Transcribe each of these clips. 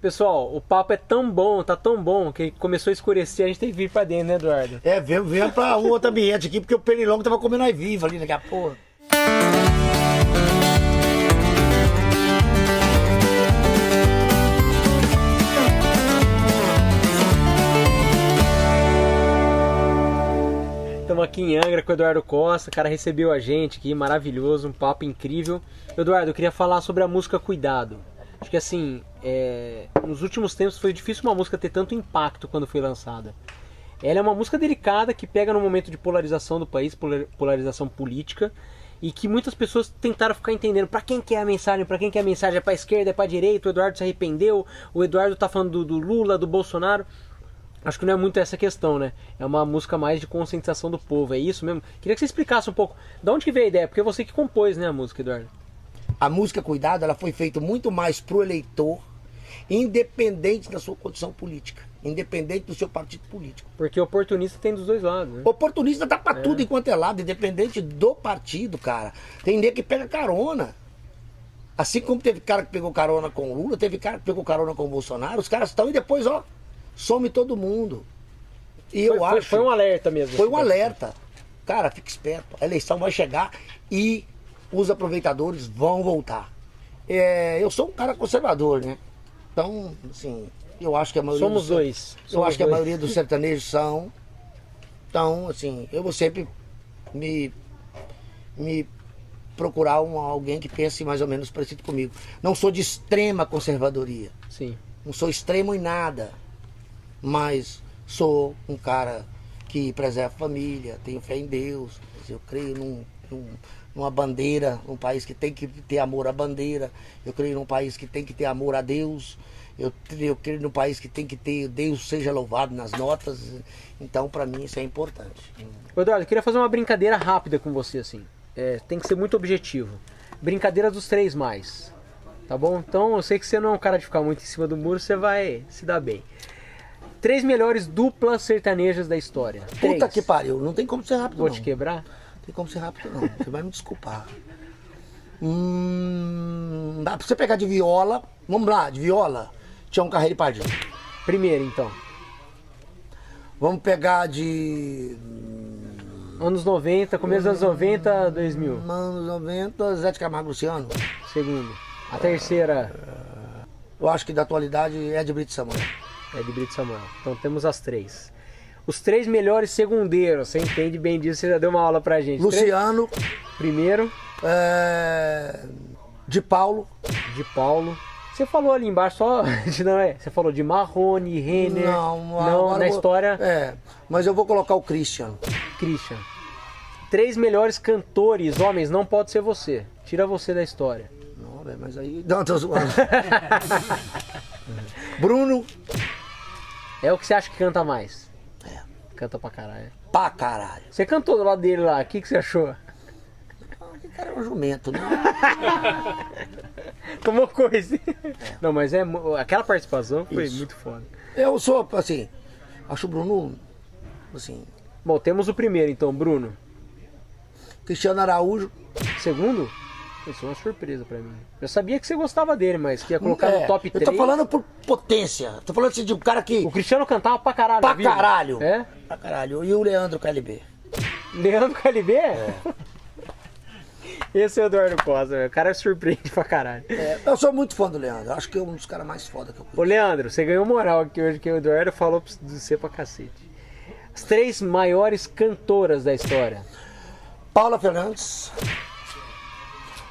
Pessoal, o papo é tão bom, tá tão bom, que começou a escurecer, a gente tem que vir pra dentro, né, Eduardo? É, vem, vem pra outro ambiente aqui, porque o pernilongo tava comendo aí vivo ali daqui a pouco. Estamos aqui em Angra com o Eduardo Costa, o cara recebeu a gente aqui, maravilhoso, um papo incrível. Eduardo, eu queria falar sobre a música Cuidado. Acho que assim, é, nos últimos tempos foi difícil uma música ter tanto impacto quando foi lançada. Ela é uma música delicada que pega no momento de polarização do país, polar- polarização política, e que muitas pessoas tentaram ficar entendendo para quem que é a mensagem, para quem que é a mensagem, é para esquerda, é para direita, o Eduardo se arrependeu, o Eduardo tá falando do, do Lula, do Bolsonaro. Acho que não é muito essa questão, né? É uma música mais de conscientização do povo, é isso mesmo? Queria que você explicasse um pouco de onde que veio a ideia, porque você que compôs, né, a música, Eduardo? A música Cuidado, ela foi feita muito mais pro eleitor, independente da sua condição política, independente do seu partido político. Porque oportunista tem dos dois lados, né? Oportunista tá pra tudo enquanto é lado, independente do partido, cara. Tem nego que pega carona. Assim como teve cara que pegou carona com o Lula, teve cara que pegou carona com o Bolsonaro, os caras estão e depois, ó, some todo mundo. E eu foi, foi- acho. foi um alerta mesmo. Foi um alerta. Cara, fica esperto. A eleição vai chegar e os aproveitadores vão voltar. É, eu sou um cara conservador, né? Então, assim, eu acho que a maioria. Somos dos- dois. Eu Somos acho que a dois. maioria dos sertanejos são. Então, assim, eu vou sempre me, me procurar um, alguém que pense mais ou menos parecido comigo. Não sou de extrema conservadoria. Sim. Não sou extremo em nada. Mas sou um cara que preserva a família, tenho fé em Deus. Eu creio num- numa bandeira, num país que tem que ter amor à bandeira. Eu creio num país que tem que ter amor a Deus. Eu, eu creio num país que tem que ter Deus seja louvado nas notas. Então, para mim, isso é importante. Eduardo, eu queria fazer uma brincadeira rápida com você, assim. É, tem que ser muito objetivo. Brincadeira dos três mais. Tá bom? Então, eu sei que você não é um cara de ficar muito em cima do muro, você vai se dar bem. Três melhores duplas sertanejas da história. Puta Três. que pariu, não tem como ser rápido, Vou não. te quebrar? Não tem como ser rápido, não. Você vai me desculpar. Hum, dá pra você pegar de viola. Vamos lá, de viola. Tinha um carreiro e pardinho. Primeiro, então. Vamos pegar de. Anos 90, começo dos anos 90, 2000. Anos 90, Zé de Camargo Luciano. Segundo. A terceira Eu acho que da atualidade é de Brito Samuel. é de Brito Samuel. Então temos as três. Os três melhores segundeiros. Você entende bem disso, você já deu uma aula pra gente. Luciano, Três- Primeiro, é, de Paulo. de Paulo. Você falou ali embaixo só. Não é? Você falou de Marrone, Renner. Não, Não, na vou- história, É, mas eu vou colocar o Christian. Christian. Três melhores cantores, homens, não pode ser você. Tira você da história. Não, velho, mas aí. Não, tô zoando. Bruno, É o que você acha que canta mais? É. Canta pra caralho. pra caralho. Você cantou do lado dele lá, o que, que você achou? Aquele cara é um jumento, né? Tomou coisa. Não, mas é aquela participação foi Isso. muito foda. Eu sou, assim, acho o Bruno, assim, Bom, temos o primeiro então, Bruno. Cristiano Araújo. Segundo? Isso é uma surpresa pra mim. Eu sabia que você gostava dele, mas que ia colocar É, no top Eu 3. tô falando por potência. Tô falando assim de um cara que. O Cristiano cantava pra caralho. Pra viu? caralho. É? Pra caralho. E o Leandro KLB. Leandro KLB? É. Esse é o Eduardo Costa, o cara surpreende pra caralho. É, eu sou muito fã do Leandro. Acho que é um dos caras mais foda que eu Ô conheço. Leandro, você ganhou moral aqui hoje, que o Eduardo falou de você pra cacete. As três maiores cantoras da história. Paula Fernandes.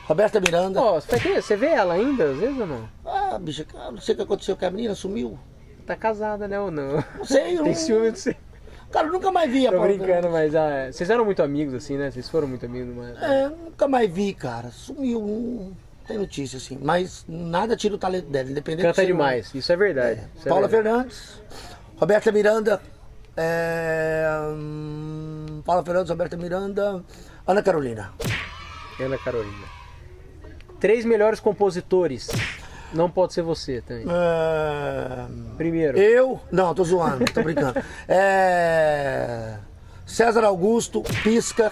Roberta Miranda. Ó, ter- você vê ela ainda, às vezes ou não? Ah, bicha, cara, não sei o que aconteceu com a menina, sumiu. Tá casada, né, ou não? Não sei, eu Tem ciúme de você. Cara, eu nunca mais vi a Tô Paula brincando, mas ah, vocês eram muito amigos, assim, né? Vocês foram muito amigos, mas... É, nunca mais vi, cara. Sumiu. Não tem notícia, assim. Mas nada tira o talento dela, independente Canta de ser demais, isso é verdade. isso é Paula verdade. Fernandes, Roberta Miranda, é, Paula Fernandes, Roberta Miranda, Ana Carolina. Ana Carolina. Três melhores compositores. Não pode ser você também. É, Primeiro, eu, não, tô zoando, tô brincando. É, César Augusto, Pisca.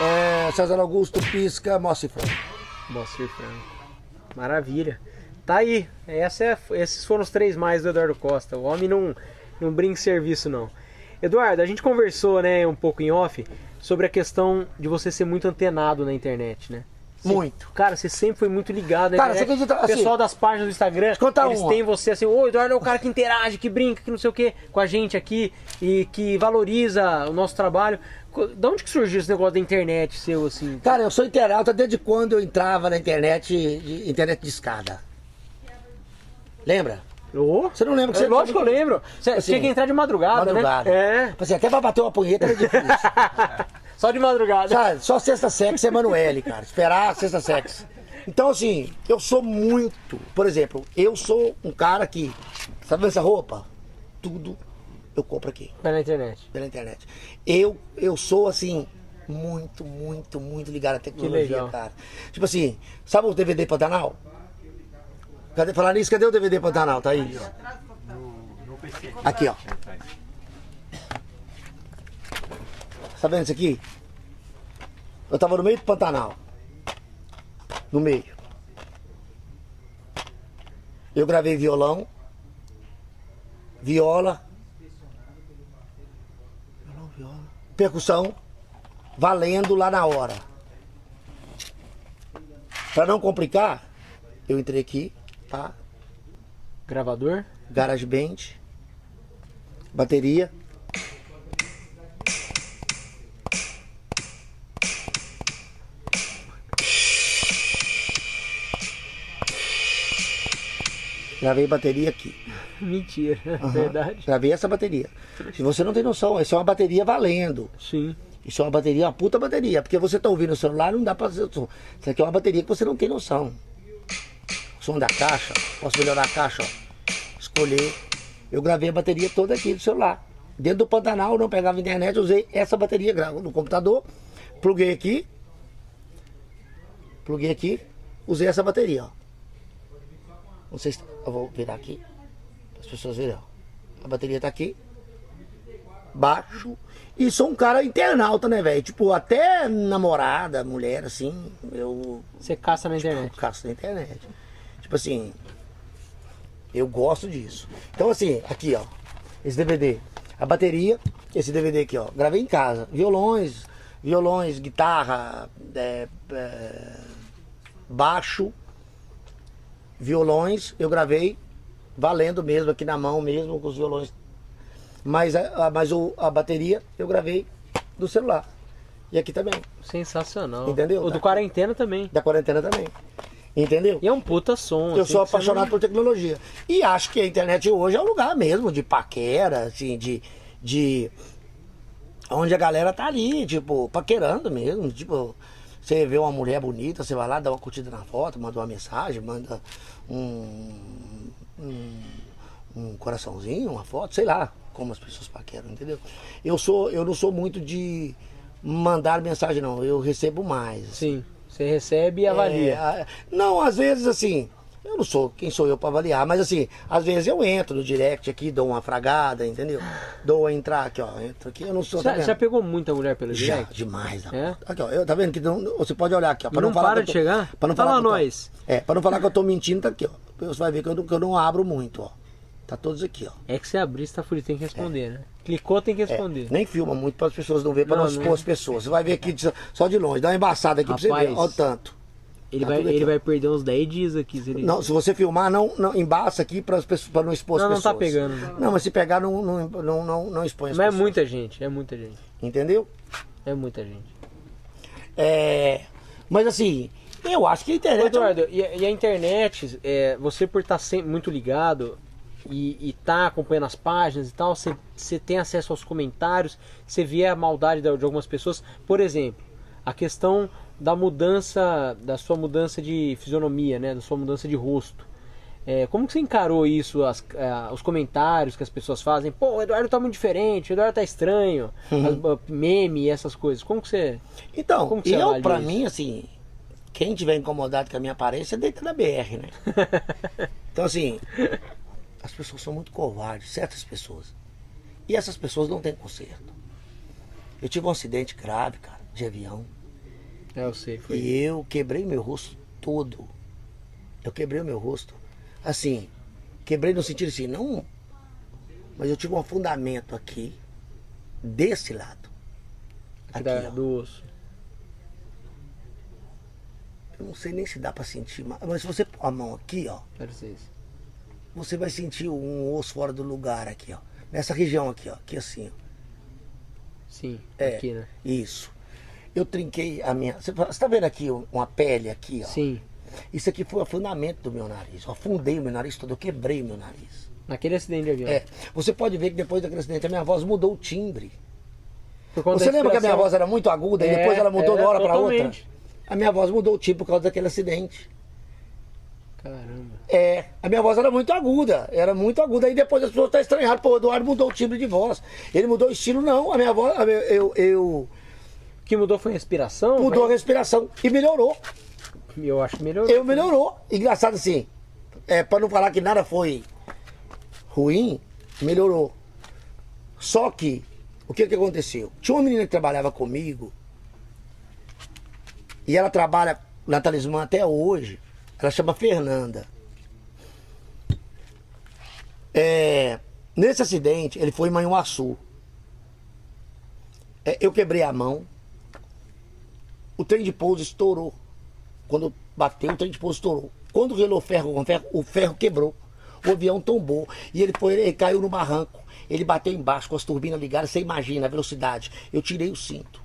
É, César Augusto, Pisca, Moacir Franco. Moacir Franco. Maravilha. Tá aí. Essa é, esses foram os três mais do Eduardo Costa. O homem não, não brinca em serviço, não. Eduardo, a gente conversou, né, um pouco em off, sobre a questão de você ser muito antenado na internet, né? Muito. Cara, você sempre foi muito ligado na Cara, você acredita, O pessoal assim, das páginas do Instagram, eles uma. têm você assim, ô Eduardo é o cara que interage, que brinca, que não sei o que, com a gente aqui e que valoriza o nosso trabalho. Da onde que surgiu esse negócio da internet seu, assim? Cara, eu sou internauta desde quando eu entrava na internet, de- internet de escada. Lembra? Ô? Você não lembra que É, você- Lógico que eu lembro. Você Assim, tinha que entrar de madrugada, Madrugada. né? É. Tipo Assim, até pra bater uma punheta era difícil. Só de madrugada. Sabe, só sexta sexo é Emanuele, cara. Esperar a sexta sexo. Então, assim, eu sou muito. Por exemplo, eu sou um cara que. Sabe essa roupa? Tudo eu compro aqui, Tá na internet. pela internet. Eu, eu sou, assim, muito, muito, muito ligado à tecnologia, cara. Tipo assim, sabe o DVD Pantanal? Cadê, falar nisso, cadê o DVD Pantanal? Tá aí. Aqui, ó. Tá vendo isso aqui? Eu tava no meio do Pantanal. No meio. Eu gravei violão, viola, violão, viola, percussão, valendo lá na hora. Pra não complicar, eu entrei aqui, tá? Gravador? GarageBand, bateria. Gravei bateria aqui. Mentira, Aham. verdade. Gravei essa bateria. Se você não tem noção, isso é uma bateria valendo. Sim. Isso é uma bateria, uma puta bateria. Porque você tá ouvindo o celular, não dá pra fazer o som. Isso aqui é uma bateria que você não tem noção. O som da caixa, posso melhorar a caixa, ó. Escolher. Eu gravei a bateria toda aqui do celular. Dentro do Pantanal, não pegava internet, usei essa bateria gravo no computador, pluguei aqui. Pluguei aqui, usei essa bateria, ó. Eu vou virar aqui. As pessoas verem, ó. A bateria tá aqui baixo. E sou um cara internauta, né, velho? Tipo, até namorada, mulher, assim, eu Você caça na internet. caço na internet. Tipo assim, eu gosto disso. Então, assim, aqui, ó, esse DVD, a bateria, esse DVD aqui, ó, gravei em casa. Violões, violões, guitarra, é, é, baixo, violões, eu gravei valendo mesmo, aqui na mão mesmo, com os violões mas a, mas o, a bateria eu gravei do celular. E aqui também. Sensacional. Entendeu? O do Tá. quarentena também. Da quarentena também. Entendeu? E é um puta som. Eu assim, sou apaixonado não- por tecnologia. E acho que a internet hoje é um lugar mesmo de paquera, assim, de. de onde a galera tá ali, tipo, paquerando mesmo. Tipo, você vê uma mulher bonita, você vai lá, dá uma curtida na foto, manda uma mensagem, manda um. um, um coraçãozinho, uma foto, sei lá como as pessoas paqueram, entendeu? Eu sou, eu não sou muito de mandar mensagem, não. Eu recebo mais. Sim. Você recebe e avalia. É, não, às vezes assim, eu não sou quem sou eu para avaliar, mas assim, às vezes eu entro no direct aqui, dou uma fragada, entendeu? Dou a entrar aqui, ó, entro aqui, eu não sou. tá Já, vendo? já pegou muita mulher pelo Já, direct? demais. da É? Aqui, ó, eu, tá vendo que não- você pode olhar aqui, ó, pra Não falar para de tô- chegar? Pra não Fala falar eu tô- nós. É, para não falar que eu tô mentindo, tá aqui, ó. Você vai ver que eu não, que eu não abro muito, ó. Tá todos aqui, ó. É que você abrir, você tá fudido, tem que responder, né? Clicou, tem que É, responder. nem filma muito para as pessoas não verem, para Não, não, não. expor as pessoas. Você vai ver aqui de- só de longe, dá uma embaçada aqui pra você ver, Rapaz, ó o tanto. Ele, tá vai, ele vai perder uns 10 dias aqui. Se ele... Não, se você filmar, não, não embaça aqui para pessoas, não expor as Não, não pessoas. tá pegando. Não, mas se pegar, não, não, não, não, não expõe as Mas é pessoas. muita gente, é muita gente. Entendeu? É muita gente. É, mas assim, eu acho que a internet. é Eduardo, e, a- e a internet, é, você por estar sempre muito ligado e, e tá acompanhando as páginas e tal, você, você tem acesso aos comentários, você vê a maldade da- de algumas pessoas. Por exemplo, a questão da mudança, da sua mudança de fisionomia, né? Da sua mudança de rosto. É, como que você encarou isso, as- é, os comentários que as pessoas fazem? Pô, o Eduardo tá muito diferente, o Eduardo tá estranho, Uhum. as- meme e essas coisas. Como que você... Então, Como que você eu, pra isso? mim, assim, quem tiver incomodado com a minha aparência, deita na BR, né? Então, assim, as pessoas são muito covardes, certas pessoas. E essas pessoas não têm conserto. Eu tive um acidente grave, cara, de avião. É, eu sei, foi. E eu quebrei meu rosto todo. Eu quebrei o meu rosto Assim, quebrei no sentido assim, não. Mas eu tive um afundamento aqui, desse lado. Aqui da- do osso. Eu não sei nem se dá pra sentir, mas se você pôr a mão aqui, ó, você vai sentir um osso fora do lugar aqui, ó. Nessa região aqui, ó. Aqui assim, ó. Sim, É. aqui, né? Isso. Eu trinquei a minha. Você você tá vendo aqui uma pele aqui, ó? Sim. Isso aqui foi o afundamento do meu nariz. Eu afundei o meu nariz todo, eu quebrei meu nariz. Naquele acidente de avião. É. Você pode ver que depois daquele acidente a minha voz mudou o timbre. Você lembra que a minha voz era muito aguda e É, depois ela mudou de uma hora para outra? A minha voz mudou o timbre por causa daquele acidente. Caramba. É, a minha voz era muito aguda, era muito aguda. Aí depois as pessoas estão estranhando, pô, o Eduardo mudou o timbre de voz. Ele mudou o estilo, não. A minha voz, eu, eu que mudou foi a respiração? mudou a respiração e melhorou. Eu acho que melhorou. Eu melhorou. Engraçado assim, é, para não falar que nada foi ruim, melhorou. Só que, o que que aconteceu? Tinha uma menina que trabalhava comigo, e ela trabalha na Talismã até hoje, ela chama Fernanda. É, nesse acidente, ele foi em Manhuaçu. É, eu quebrei a mão, o trem de pouso estourou. Quando bateu, o trem de pouso estourou. Quando relou ferro com ferro, o ferro quebrou. O avião tombou. E ele, foi, ele caiu no barranco. Ele bateu embaixo com as turbinas ligadas. Você imagina a velocidade. Eu tirei o cinto.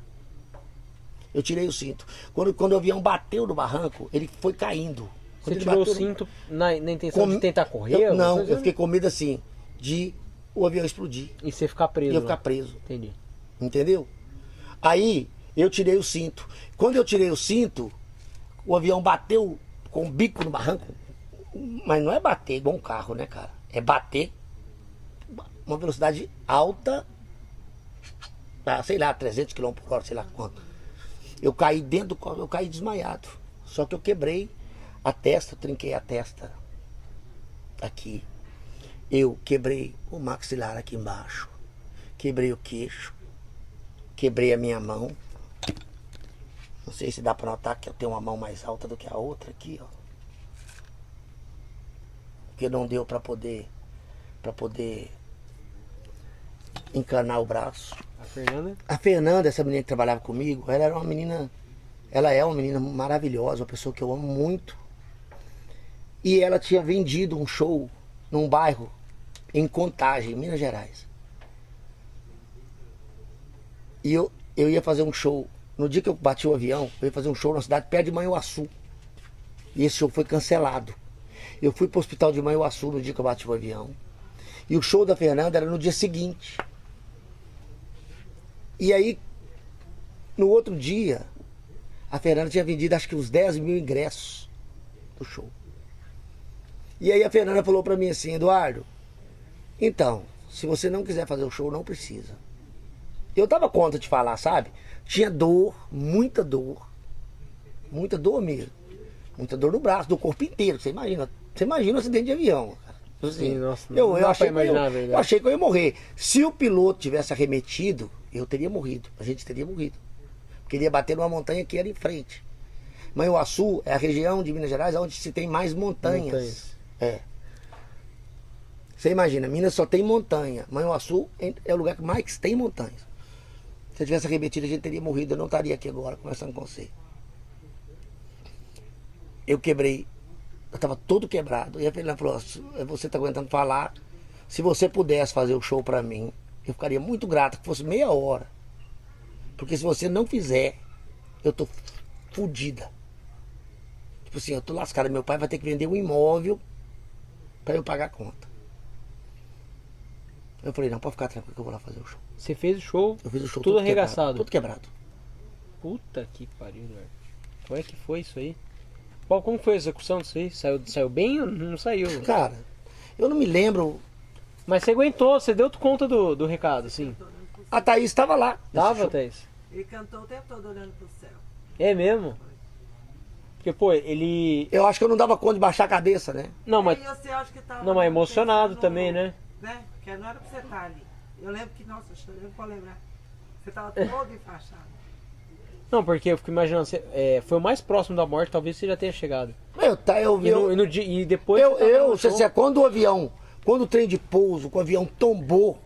Eu tirei o cinto. Quando, quando o avião bateu no barranco, ele foi caindo. Você Quando ele tirou o bateu no- cinto na, na intenção Com- de tentar correr? Eu- não, eu fiquei com medo assim, de o avião explodir. E você ficar preso. E eu ficar preso. Entendi. Entendeu? Aí eu tirei o cinto. Quando eu tirei o cinto, o avião bateu com o bico no barranco. Mas não é bater igual um carro, né, cara? É bater uma velocidade alta, sei lá, 300 km por hora, sei lá quanto. Eu caí dentro do eu caí desmaiado. Só que eu quebrei a testa, trinquei a testa aqui. Eu quebrei o maxilar aqui embaixo. Quebrei o queixo. Quebrei a minha mão. Não sei se dá pra notar que eu tenho uma mão mais alta do que a outra aqui, ó. Porque não deu pra poder para poder encanar o braço. A Fernanda? A Fernanda, essa menina que trabalhava comigo, ela era uma menina, ela é uma menina maravilhosa, uma pessoa que eu amo muito. E ela tinha vendido um show num bairro em Contagem, Minas Gerais. E eu, eu ia fazer um show. No dia que eu bati o avião, eu ia fazer um show na cidade perto de Manhuaçu. E esse show foi cancelado. Eu fui pro hospital de Manhuaçu no dia que eu bati o avião. E o show da Fernanda era no dia seguinte. E aí, no outro dia, a Fernanda tinha vendido acho que uns 10 mil ingressos do show. E aí a Fernanda falou pra mim assim, Eduardo, então, se você não quiser fazer o show, não precisa. Eu dava conta de falar, sabe? Tinha dor, muita dor. Muita dor mesmo. Muita dor no braço, do corpo inteiro. Você imagina. Você imagina um acidente de avião. cara. Assim, Sim, nossa, eu, eu, achei que eu, imaginar verdade. eu achei que eu ia morrer. Se o piloto tivesse arremetido, eu teria morrido. A gente teria morrido. Porque ele ia bater numa montanha que era em frente. Manhuaçu é a região de Minas Gerais onde se tem mais montanhas. Montanhas. É. Você imagina, Minas só tem montanha. Manhuaçu é o lugar que mais tem montanhas. Se eu tivesse arremetido, a gente teria morrido. Eu não estaria aqui agora conversando com você. Eu quebrei. Eu estava todo quebrado. E a Fernanda falou: "Se Você está aguentando falar. Se você pudesse fazer o show para mim, eu ficaria muito grato que fosse meia hora. Porque se você não fizer, eu tô fodida. Tipo assim, eu tô lascada. Meu pai vai ter que vender um imóvel para eu pagar a conta. Eu falei, não, pode ficar tranquilo que eu vou lá fazer o show. Você fez o show, Eu fiz o show tudo quebrado, arregaçado. Tudo quebrado. Puta que pariu, velho. Como é que foi isso aí? Qual, como foi a execução disso aí? Saiu, saiu bem ou não saiu? Cara, eu não me lembro. Mas você aguentou, você deu conta do, do recado, sim. A Thaís estava lá. Tava. Thaís? Ele cantou o tempo todo olhando pro céu. É mesmo? Porque, pô, ele. Eu acho que eu não dava conta de baixar a cabeça, né? Não, mas. Aí você acha que tava Não, mas emocionado também, né? Né? Porque não era pra você estar ali. Eu lembro que, nossa, eu chorei pra lembrar. Você tava todo enfaixado. Não, porque eu fico imaginando, você, é, foi o mais próximo da morte, talvez você já tenha chegado. Eu, tá, eu, E, eu, no, e no e depois. eu, você eu, no você show. sabe, quando o avião, quando o trem de pouso, quando o avião tombou,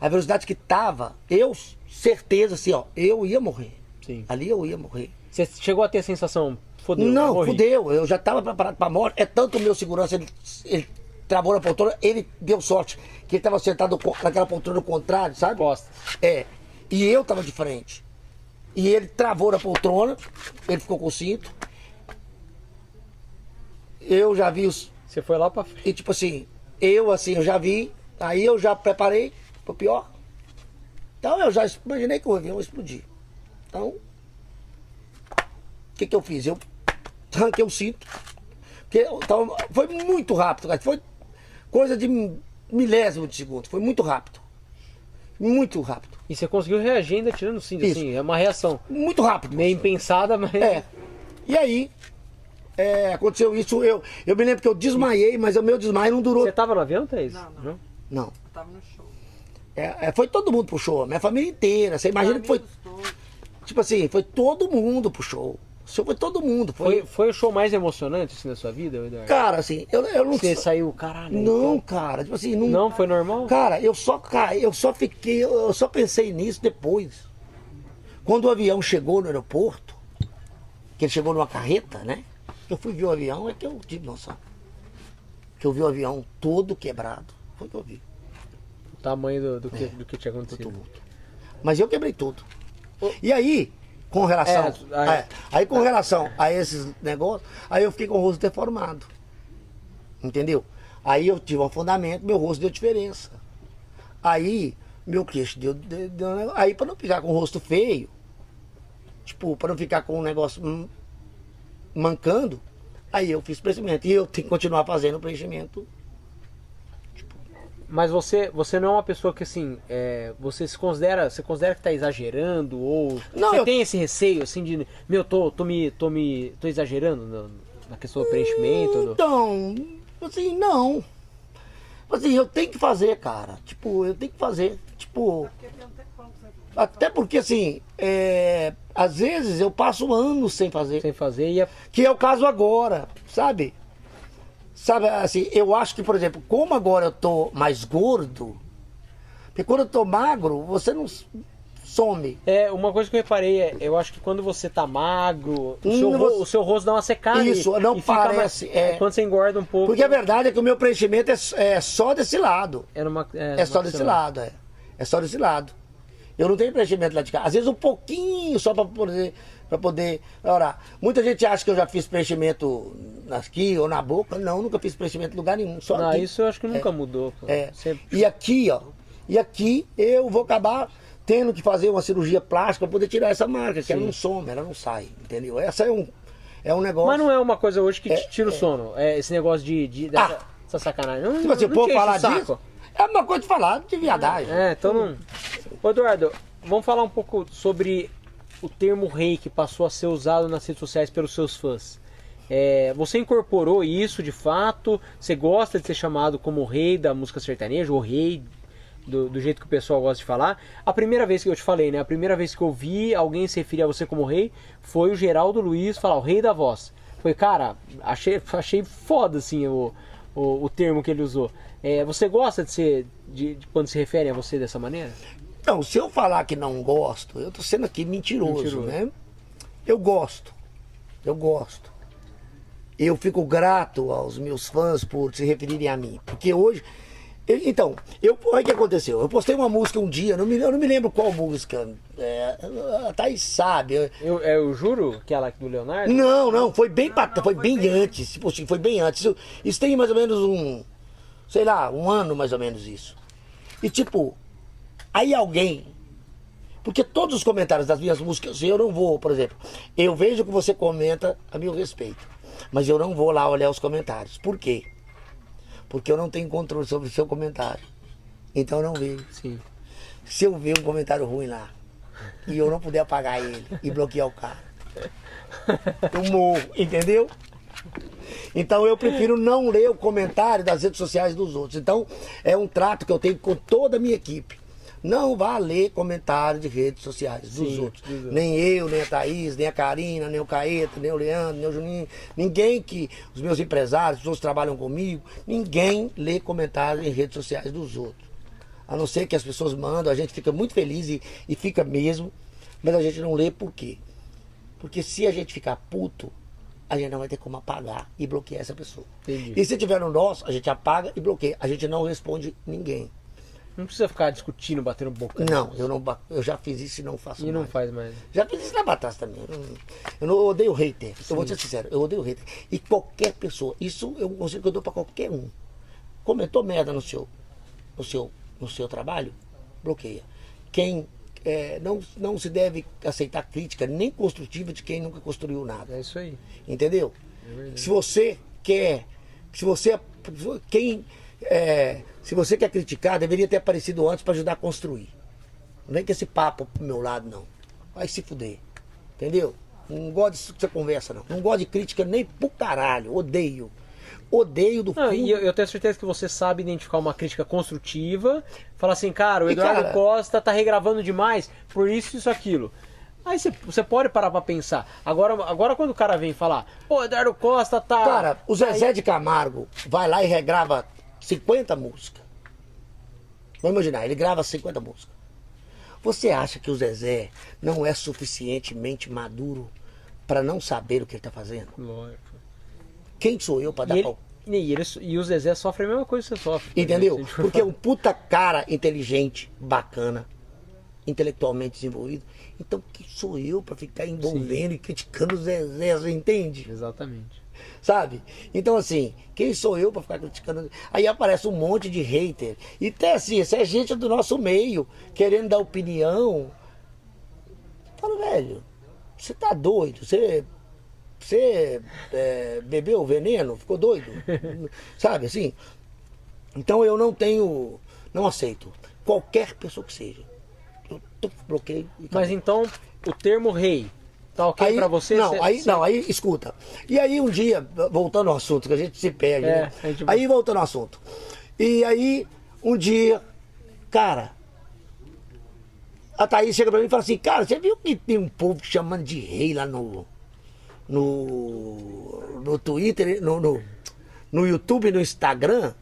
a velocidade que tava, eu, certeza, assim, ó, eu ia morrer. Sim. Ali eu ia morrer. Você chegou a ter a sensação, fodeu, não, morri. fudeu, eu já tava preparado pra morte. É tanto o meu segurança, ele, ele travou na poltrona, ele deu sorte, que ele tava sentado naquela poltrona contrária, sabe? Costas. É. E eu tava de frente. E ele travou na poltrona, ele ficou com o cinto. Eu já vi os. Você foi lá pra frente. E tipo assim, eu assim, eu já vi, aí eu já preparei pro pior. Então eu já imaginei que o avião ia explodir. Então, o que que eu fiz? Eu arranquei o cinto. Porque tava- foi muito rápido, cara. Foi coisa de milésimo de segundo. Foi muito rápido. Muito rápido. E você conseguiu reagir ainda tirando o cinto, Isso. assim, é uma reação. Muito rápido. Meio impensada, mas. É. E aí, é, aconteceu isso. Eu, eu me lembro que eu desmaiei, mas o meu desmaio não durou. Você tava no avião, Thaís? Não, não. Não. Eu tava no show. É, é, foi todo mundo pro show, minha família inteira. Você imagina que foi, tipo assim, foi todo mundo pro show. O show foi todo mundo. Foi, Foi, foi o show mais emocionante assim, da sua vida, Eduardo? Cara, assim, eu, eu não Você saiu, caralho. Não, então- cara, tipo assim, não. Não, foi normal? Cara, eu só, eu só fiquei, eu só pensei nisso depois. Quando o avião chegou no aeroporto, que ele chegou numa carreta, né? Eu fui ver o avião, é que eu tive noção. Que eu vi o avião todo quebrado. Foi o que eu vi. O tamanho do, do, que, É. do que tinha acontecido. tumulto. Mas eu quebrei tudo. E aí, com relação. É, aí- é, aí com relação a esses negócios, aí eu fiquei com o rosto deformado. Entendeu? Aí eu tive um afundamento, meu rosto deu diferença. Aí, meu queixo deu. deu, deu aí, pra não ficar com o rosto feio, tipo, pra não ficar com um negócio hum, mancando, aí eu fiz preenchimento. E eu tenho que continuar fazendo preenchimento. Mas você, você não é uma pessoa que assim, é, você se considera, você considera que tá exagerando ou Não, você eu- tem esse receio assim de, meu, tô, tô me, tô me, tô exagerando no- na questão do preenchimento? do- Então, assim, não. Assim, eu tenho que fazer, cara. Tipo, eu tenho que fazer. Tipo, até porque assim, é, às vezes eu passo anos sem fazer. sem fazer e é, Que é o caso agora, sabe? Sabe, assim, eu acho que, por exemplo, como agora eu tô mais gordo, porque quando eu tô magro, você não some. é uma coisa que eu reparei é, eu acho que quando você tá magro, o, Hum, seu, ro- você- o seu rosto dá uma secada. e- Isso, não e fica mais- parece, é. quando você engorda um pouco. Porque a verdade é que o meu preenchimento é, é só desse lado. é, numa, É só desse lado, é. É só desse lado. Eu não tenho preenchimento lá de cá. Às vezes um pouquinho só para poder, pra poder orar. Muita gente acha que eu já fiz preenchimento aqui ou na boca. Não, nunca fiz preenchimento em lugar nenhum. Só Não, aqui. isso eu acho que nunca mudou. pô. É. Sempre- E aqui, ó. E aqui eu vou acabar tendo que fazer uma cirurgia plástica para poder tirar essa marca, que ela não some, ela não sai. Entendeu? Essa é um, é um negócio. Mas não é uma coisa hoje que te É, tira o sono. É esse negócio de. de dessa, Ah. essa sacanagem. Não, Se você for te falar disso, é uma coisa de falar de viadagem. É, então não. Ô Eduardo, vamos falar um pouco sobre o termo rei que passou a ser usado nas redes sociais pelos seus fãs. É, você incorporou isso de fato? Você gosta de ser chamado como o rei da música sertaneja, o rei do, do jeito que o pessoal gosta de falar? A primeira vez que eu te falei, né? A primeira vez que eu vi alguém se referir a você como rei foi o Geraldo Luiz falar o rei da voz. Foi, cara, achei, achei foda assim o, o, o termo que ele usou. É, você gosta de ser de, de quando se referem a você dessa maneira? Então, se eu falar que não gosto, eu tô sendo aqui mentiroso, Mentiroso. né? Eu gosto. Eu gosto. Eu fico grato aos meus fãs por se referirem a mim. Porque hoje. eu- então, eu, olha o que aconteceu. Eu postei uma música um dia, não me, eu não me lembro qual música. É, a Thaís sabe. eu- Eu, eu juro que ela do Leonardo? não, não, foi bem, pat- não, foi foi bem bem antes. Tipo assim, foi bem antes. Isso, isso tem mais ou menos um, sei lá, um ano mais ou menos isso. E tipo, aí alguém, porque todos os comentários das minhas músicas, eu não vou, por exemplo, eu vejo que você comenta a meu respeito, mas eu não vou lá olhar os comentários. Por quê? Porque eu não tenho controle sobre o seu comentário. Então eu não vejo. Sim. Se eu ver um comentário ruim lá e eu não puder apagar ele e bloquear o cara, eu morro, entendeu? Então eu prefiro não ler o comentário das redes sociais dos outros. Então é um trato que eu tenho com toda a minha equipe. Não vá ler comentário de redes sociais dos Sim, outros. outros. Nem eu, nem a Thaís, nem a Karina, nem o Caeta, nem o Leandro, nem o Juninho. Ninguém que, os meus empresários, pessoas que trabalham comigo, ninguém lê comentário em redes sociais dos outros. A não ser que as pessoas mandam, a gente fica muito feliz e, e fica mesmo, mas a gente não lê por quê? Porque se a gente ficar puto, a gente não vai ter como apagar e bloquear essa pessoa. Entendi. E se tiver no nosso, a gente apaga e bloqueia. A gente não responde ninguém. Não precisa ficar discutindo, batendo boca. Não, eu não eu já fiz isso e não faço E não mais. faz mais. Já fiz isso na batata também. Eu não, eu não eu odeio hater. Eu vou ser sincero, eu odeio hater. E qualquer pessoa, isso é um conselho que eu dou pra qualquer um. Comentou merda no seu, no seu, no seu trabalho, bloqueia. Quem é, não, não se deve aceitar crítica nem construtiva de quem nunca construiu nada. É isso aí. Entendeu? É se você quer, se você quem é, se você quer criticar, deveria ter aparecido antes para ajudar a construir. Não vem com esse papo pro meu lado não. Vai se fuder. Entendeu? Não gosto disso que você conversa não. Não gosto de crítica nem pro caralho. Odeio. Odeio do Não, e eu, eu tenho certeza que você sabe identificar uma crítica construtiva, falar assim, cara, o Eduardo cara- Costa tá regravando demais por isso, isso, aquilo. Aí você, você pode parar pra pensar. Agora, agora quando o cara vem falar, pô, Eduardo Costa tá. Cara, o tá Zezé de Camargo vai lá e regrava 50 músicas. Vamos imaginar, ele grava 50 músicas. Você acha que o Zezé não é suficientemente maduro para não saber o que ele tá fazendo? Lógico. Quem sou eu para dar ele, pau? e, ele- e o Zezé sofre a mesma coisa que você sofre. por Entendeu? Porque é um puta cara inteligente, bacana, intelectualmente desenvolvido. Então, quem sou eu para ficar envolvendo e criticando o Zezé, você entende? Exatamente. Sabe? Então, assim, quem sou eu pra ficar criticando? Aí aparece um monte de hater. E até assim, essa é gente do nosso meio, querendo dar opinião. Fala, velho, você tá doido? Você. Você é, bebeu veneno? Ficou doido? Sabe assim? Então eu não tenho. Não aceito. Qualquer pessoa que seja. Eu bloqueio Mas então, o termo rei, tá ok pra você? Não, Cê- aí, cê- não, aí escuta. E aí um dia, voltando ao assunto, que a gente se perde, É, né? gente- Aí voltando ao assunto. E aí, um dia, cara, a Thaís chega pra mim e fala assim, cara, você viu que tem um povo chamando de rei lá no. No. No Twitter, no, no, no YouTube, no Instagram?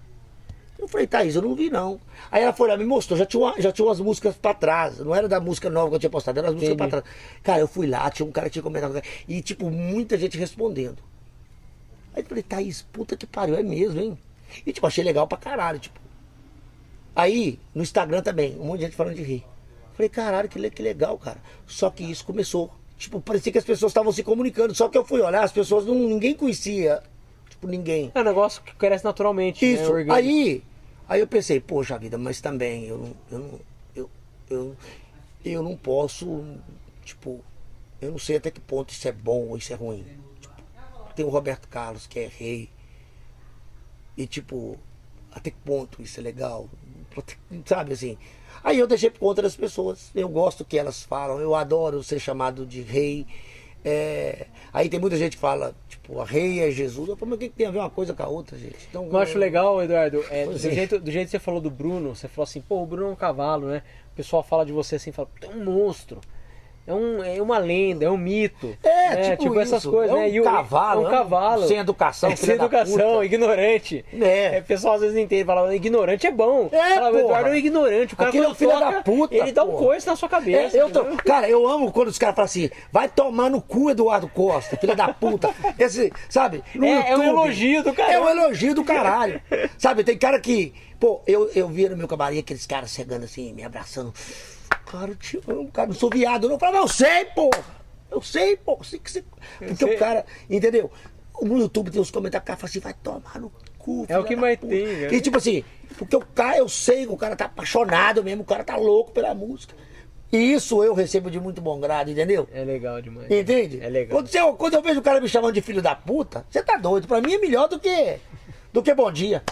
Eu falei, Thaís, eu não vi não. Aí ela foi lá, me mostrou, já tinha, uma- já tinha umas músicas pra trás. Não era da música nova que eu tinha postado, era as músicas Entendi. pra trás. Cara, eu fui lá, tinha um cara que tinha comentado. E, tipo, muita gente respondendo. Aí eu falei, Thaís, puta que pariu, é mesmo, hein? E, tipo, achei legal pra caralho, tipo. Aí, no Instagram também, um monte de gente falando de rir. Falei, caralho, que, que legal, cara. Só que isso começou. Tipo, parecia que as pessoas estavam se comunicando. Só que eu fui olhar, as pessoas não. ninguém conhecia. Tipo, ninguém. É um negócio que cresce naturalmente. né, Isso. orgânico. aí, aí eu pensei, poxa vida, mas também eu não, eu não, eu, eu, eu não posso, tipo, eu não sei até que ponto isso é bom ou isso é ruim. Tipo, tem o Roberto Carlos que é rei e tipo, até que ponto isso é legal, sabe assim. Aí eu deixei por conta das pessoas. Eu gosto que elas falam, eu adoro ser chamado de rei. É, aí tem muita gente que fala, tipo, a rei é Jesus. Eu falo, mas o que tem a ver uma coisa com a outra, gente? Então, Eu acho legal, Eduardo, é, do, é. jeito, do jeito que você falou do Bruno, você falou assim, pô, o Bruno é um cavalo, né? O pessoal fala de você assim, fala, é um monstro. É, um, é uma lenda, é um mito. É, né? tipo essas isso. coisas, É um né? E o- cavalo, é um é cavalo. sem educação, É, sem educação, ignorante. É. o pessoal às vezes não entende, fala, ignorante é bom. É, fala, o porra. Eduardo é um ignorante. O cara Aquele é um filho toca, da puta, Ele dá um coice na sua cabeça. É, eu tô- cara, eu amo quando os caras falam assim, vai tomar no cu Eduardo Costa, filha da puta. Esse, sabe? No É- é um elogio do caralho. É um elogio do caralho. sabe, tem cara que. Pô, eu, eu via no meu camarim aqueles caras chegando assim, me abraçando. Cara, eu te amo, cara, não sou viado. não. Eu falava, eu sei, porra. Eu sei, pô. Sei que você... Porque o cara, entendeu? No YouTube tem uns comentários cara fala assim, vai tomar no cu. É o que mais puta. tem, né? E tipo assim, porque o cara, eu sei que o cara tá apaixonado mesmo, o cara tá louco pela música. E isso eu recebo de muito bom grado, entendeu? É legal demais. Entende? É legal. Quando, você- quando eu vejo o cara me chamando de filho da puta, você tá doido. Pra mim é melhor do que, do que bom dia.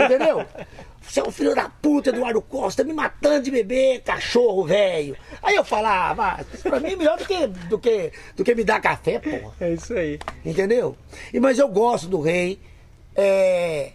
Entendeu? Você é um filho da puta, Eduardo Costa, me matando de bebê, cachorro velho. Aí eu falava, ah, isso pra mim é melhor do que, do que, do que me dar café, porra. É isso aí. Entendeu? E, mas eu gosto do rei. É,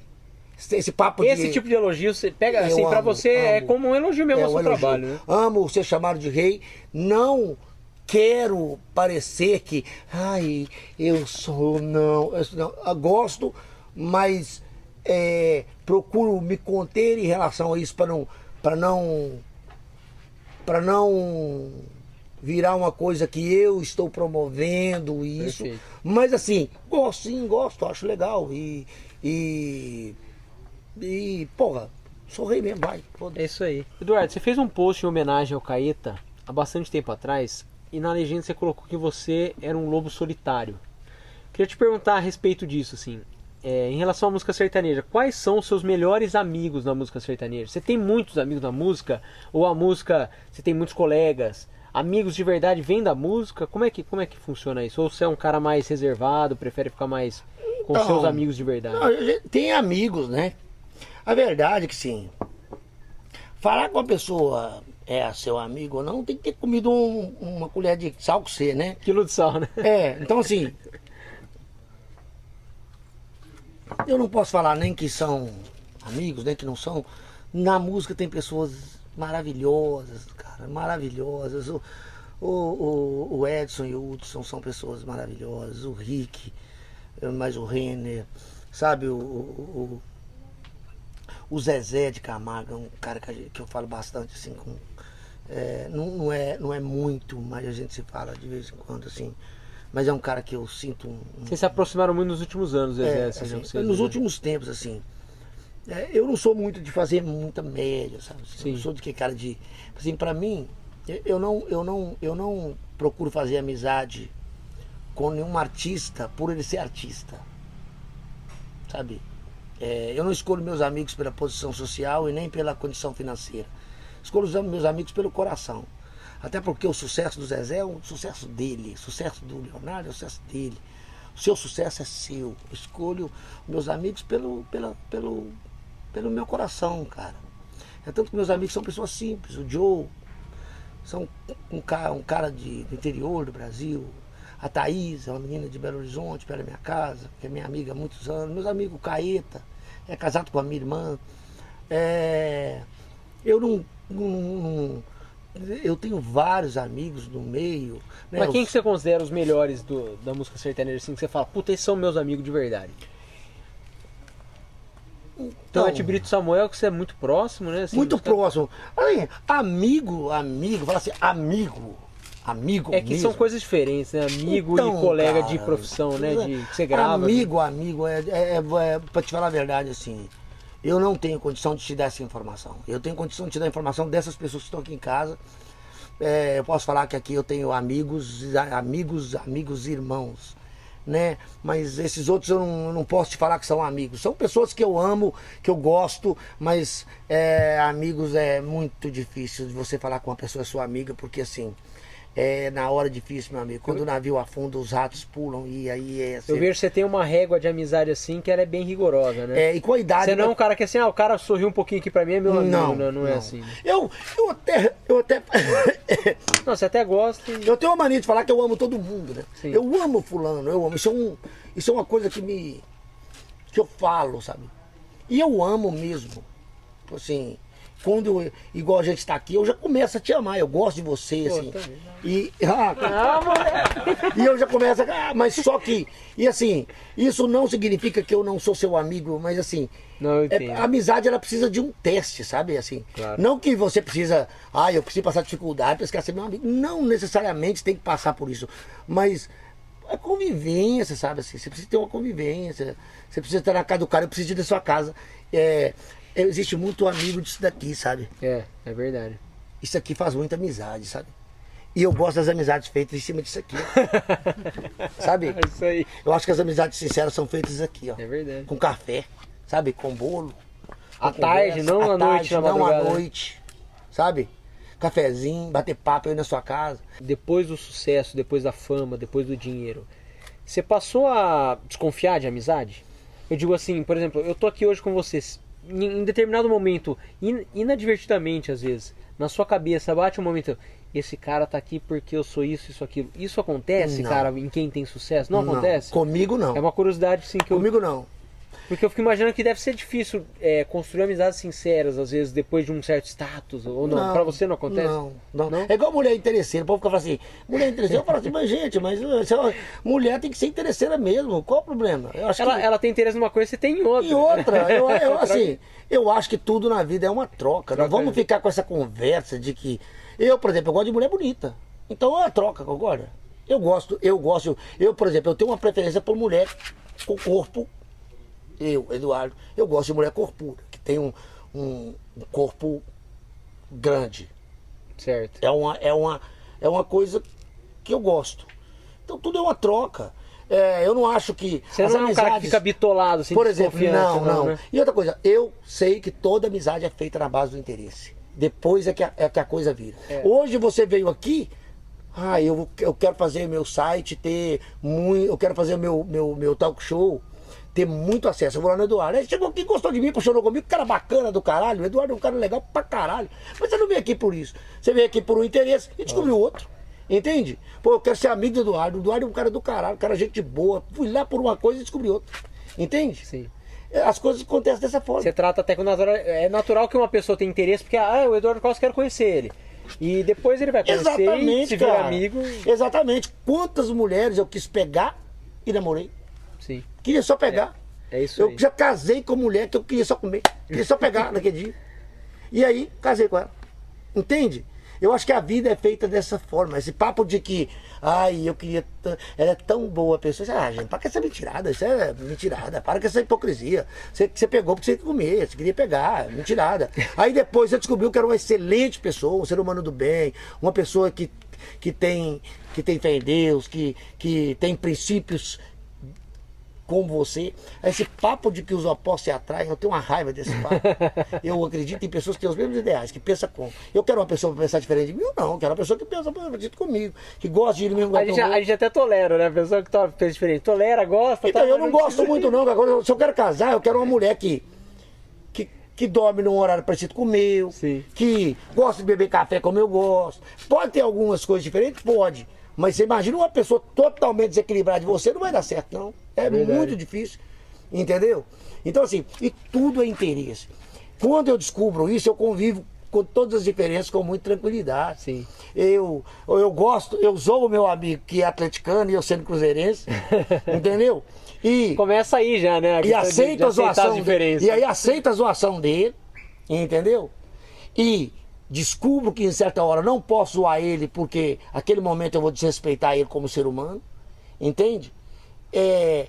esse, papo Esse de... tipo de elogio, você pega Eu assim, pra amo, você é amo. como um elogio mesmo É, ao seu elogio. trabalho, né? Amo ser chamado de rei. Não quero parecer que, ai, eu sou, não. eu sou- não. Eu gosto, mas é, procuro me conter em relação a isso para não, para não, para não virar uma coisa que eu estou promovendo isso. Perfeito. Mas assim, gosto sim, gosto, acho legal. E, e, e porra, sou rei mesmo, vai. foda-se. É isso aí. Eduardo, você fez um post em homenagem ao Caeta há bastante tempo atrás e na legenda você colocou que você era um lobo solitário. Queria te perguntar a respeito disso, assim. É, em relação à música sertaneja, quais são os seus melhores amigos na música sertaneja? Você tem muitos amigos na música? Ou a música, você tem muitos colegas? Amigos de verdade vêm da música? Como é que, como é que funciona isso? Ou você é um cara mais reservado, prefere ficar mais com Então, seus amigos de verdade? Não, tem amigos, né? A verdade é que sim. Falar com a pessoa é seu amigo ou não, tem que ter comido um- uma colher de sal com você, né? Quilo de sal, né? É, então assim. Eu não posso falar nem que são amigos, nem que não são. Na música tem pessoas maravilhosas, cara, maravilhosas. O, o, o, Edson e o Hudson são pessoas maravilhosas. O Rick, eh, mas o Renner, sabe? O, o, o, Zezé de Camargo é um cara que eu falo bastante assim com. é, não, não, é, não é muito, mas a gente se fala de vez em quando, assim. Mas é um cara que eu sinto um, um- Vocês se aproximaram muito nos últimos anos, Zezé, é, assim, vocês, nos últimos tempos, assim. é, eu não sou muito de fazer muita média, sabe? Assim, Sim. Eu não sou de que cara de. Assim, pra mim, eu- eu não, eu, não, eu não procuro fazer amizade com nenhum artista por ele ser artista. Sabe? É, eu não escolho meus amigos pela posição social e nem pela condição financeira. Escolho os meus amigos pelo coração. Até porque o sucesso do Zezé é um sucesso dele, sucesso do Leonardo é o sucesso dele. O seu sucesso é seu. Eu escolho meus amigos pelo, pela, pelo, pelo meu coração, cara. É tanto que meus amigos são pessoas simples. O Joe, são um cara, um cara de, do interior do Brasil. A Thaís é uma menina de Belo Horizonte, perto minha casa, que é minha amiga há muitos anos. Meus amigos, o Caeta, é casado com a minha irmã. É, eu não, não- não- Eu tenho vários amigos no meio. né? Mas quem Os- que você considera os melhores do- da música sertaneja, assim, que você fala, puta, esses são meus amigos de verdade? Então, Então, é Tibrito Samuel, que você é muito próximo, né? assim, muito caras- próximo. Aí, amigo, amigo, fala assim, amigo, amigo É que mesmo. são coisas diferentes, né? Amigo Então, e colega cara, de profissão, né? De, que você grava. Amigo, amigo, é, é, é, pra te falar a verdade, assim, eu não tenho condição de te dar essa informação. Eu tenho condição de te dar a informação dessas pessoas que estão aqui em casa. É, eu posso falar que aqui eu tenho amigos, amigos, amigos irmãos, né? Mas esses outros eu não, eu não posso te falar que são amigos. São pessoas que eu amo, que eu gosto, mas é, amigos é muito difícil de você falar com uma pessoa sua amiga, porque assim, é na hora difícil, meu amigo. Quando o navio afunda, os ratos pulam e aí é. Eu vejo que você tem uma régua de amizade assim que ela é bem rigorosa, né? É, e com a idade. Você não é né? um cara que assim, ah, o cara sorriu um pouquinho aqui pra mim, é meu amigo. Não, não, é assim. né? Eu, eu até. Eu até. Não, você até gosta e... Eu tenho uma mania de falar que eu amo todo mundo, né? Sim. Eu amo fulano, eu amo. Isso é, um, isso é uma coisa que me. que eu falo, sabe? E eu amo mesmo. Tipo Assim, quando eu, igual a gente está aqui, eu já começo a te amar. Eu gosto de você, Pô, assim. também. E. Ah, e eu já começo a. Ah, mas só que. E assim, isso não significa que eu não sou seu amigo, mas assim. Não, é, a amizade ela precisa de um teste, sabe? Assim. Claro. Não que você precisa. Ah, eu preciso passar dificuldade para ser meu amigo. Não necessariamente tem que passar por isso. Mas. É convivência, sabe? Assim, você precisa ter uma convivência. Você precisa estar na casa do cara, eu preciso ir da sua casa. É, existe muito amigo disso daqui, sabe? É, é verdade. Isso aqui faz muita amizade, sabe? E eu gosto das amizades feitas em cima disso aqui. sabe? É isso aí. Eu acho que as amizades sinceras são feitas aqui, ó. É verdade. Com café, sabe? Com bolo. À com tarde, não à noite, na não à madrugada. noite. Sabe? Cafezinho, bater papo aí na sua casa. Depois do sucesso, depois da fama, depois do dinheiro, você passou a desconfiar de amizade? Eu digo assim, por exemplo, eu tô aqui hoje com vocês. Em em determinado momento, in- inadvertidamente às vezes, na sua cabeça bate um momento, esse cara tá aqui porque eu sou isso, isso, aquilo. Isso acontece, Não. cara, em quem tem sucesso? Não, acontece? Comigo não. É uma curiosidade sim que eu. Comigo não. Porque eu fico imaginando que deve ser difícil é, construir amizades sinceras, às vezes, depois de um certo status, ou não? Pra você não acontece? Não, não. Não? É igual mulher interesseira. O povo fica falando assim, mulher interesseira. Eu falo assim, mas gente, mas uh, mulher tem que ser interesseira mesmo. Qual o problema? Eu acho Ela, que... ela tem interesse numa coisa, você tem em outra. E outra, eu, eu, assim, eu acho que tudo na vida é uma troca. Não Troca. vamos ficar com essa conversa de que. Eu, por exemplo, eu gosto de mulher bonita. Então é uma troca, concorda? Eu gosto, eu gosto. Eu, por exemplo, eu tenho uma preferência por mulher com corpo. Eu, Eduardo, eu gosto de mulher corpura, que tem um, um, um corpo grande. Certo. É uma, é, uma, é uma coisa que eu gosto. Então tudo é uma troca. É, eu não acho que. Você as não é um cara que amizades- fica bitolado, assim, por exemplo, desconfiante, não, não. né? E outra coisa, eu sei que toda amizade é feita na base do interesse. Depois é que a, é que a coisa vira. É. Hoje você veio aqui, ah, eu, eu quero fazer meu site ter muito. Eu quero fazer meu, meu, meu talk show, ter muito acesso. Eu vou lá no Eduardo. Aí chegou aqui, gostou de mim, puxou comigo, cara bacana do caralho. O Eduardo é um cara legal pra caralho. Mas você não veio aqui por isso. Você veio aqui por um interesse e descobriu outro. Entende? Pô, eu quero ser amigo do Eduardo. O Eduardo é um cara do caralho, um cara gente boa. Fui lá por uma coisa e descobri outra. Entende? Sim. As coisas acontecem dessa forma. Você trata até com natural. É natural que uma pessoa tenha interesse, porque, ah, o Eduardo Costa, quero conhecer ele. E depois ele vai conhecer e Exatamente, se virar cara. amigo. Exatamente. Quantas mulheres eu quis pegar e namorei? Queria só pegar. É isso eu aí. já casei com mulher que eu queria só comer. Queria só pegar naquele dia. E aí, casei com ela. Entende? Eu acho que a vida é feita dessa forma. Esse papo de que, ai, eu queria. Ela é tão boa a pessoa. Ah, gente, para com essa mentirada. Isso é mentirada. Para com essa hipocrisia. Você, você pegou porque você queria comer, você queria pegar. Mentirada. Aí depois você descobriu que era uma excelente pessoa, um ser humano do bem, uma pessoa que, que, tem, que tem fé em Deus, que, que tem princípios como você. Esse papo de que os opostos se atraem, eu tenho uma raiva desse papo. Eu acredito em pessoas que têm os mesmos ideais, que pensam como. Eu quero uma pessoa para pensar diferente de mim, não. Eu quero uma pessoa que pensa parecido comigo, que gosta de ir no mesmo A lugar gente, que eu a gente até tolera, né? A pessoa que tá, fez diferente. Tolera, gosta. Então tá, eu não gosto muito não. Agora, se eu quero casar, eu quero uma mulher que, que, que dorme num horário parecido com o meu, Sim. que gosta de beber café como eu gosto. Pode ter algumas coisas diferentes? Pode. Mas você imagina uma pessoa totalmente desequilibrada de você, não vai dar certo, não. É Verdade. muito difícil. Entendeu? Então, assim, e tudo é interesse. Quando eu descubro isso, eu convivo com todas as diferenças com muita tranquilidade. Sim. Eu, eu gosto, eu sou o meu amigo que é atleticano e eu sendo cruzeirense, entendeu? E, Começa aí já, né? e de a zoação dele, e aí aceita a zoação dele, entendeu? E descubro que em certa hora não posso zoar ele porque aquele momento eu vou desrespeitar ele como ser humano, entende? É,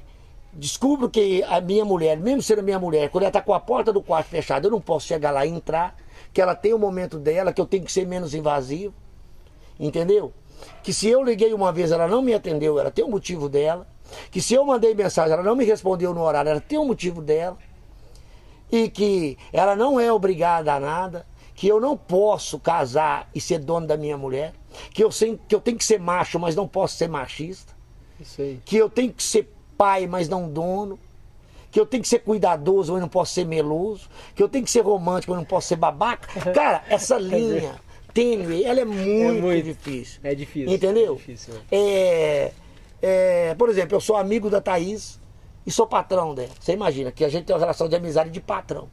descubro que a minha mulher, mesmo sendo minha mulher, quando ela está com a porta do quarto fechada, eu não posso chegar lá e entrar, que ela tem o momento dela, que eu tenho que ser menos invasivo, entendeu? Que se eu liguei uma vez, ela não me atendeu, ela tem o motivo dela. Que se eu mandei mensagem, ela não me respondeu no horário, ela tem o motivo dela. E que ela não é obrigada a nada. Que eu não posso casar e ser dono da minha mulher. Que eu, sei, que eu tenho que ser macho, mas não posso ser machista. Isso aí. Que eu tenho que ser pai, mas não dono. Que eu tenho que ser cuidadoso, mas não posso ser meloso. Que eu tenho que ser romântico, mas não posso ser babaca. Cara, essa linha tênue, ela é muito, muito. difícil. É difícil. Entendeu? É difícil, né? É, é, por exemplo, eu sou amigo da Thaís e sou patrão dela. Você imagina que a gente tem uma relação de amizade de patrão.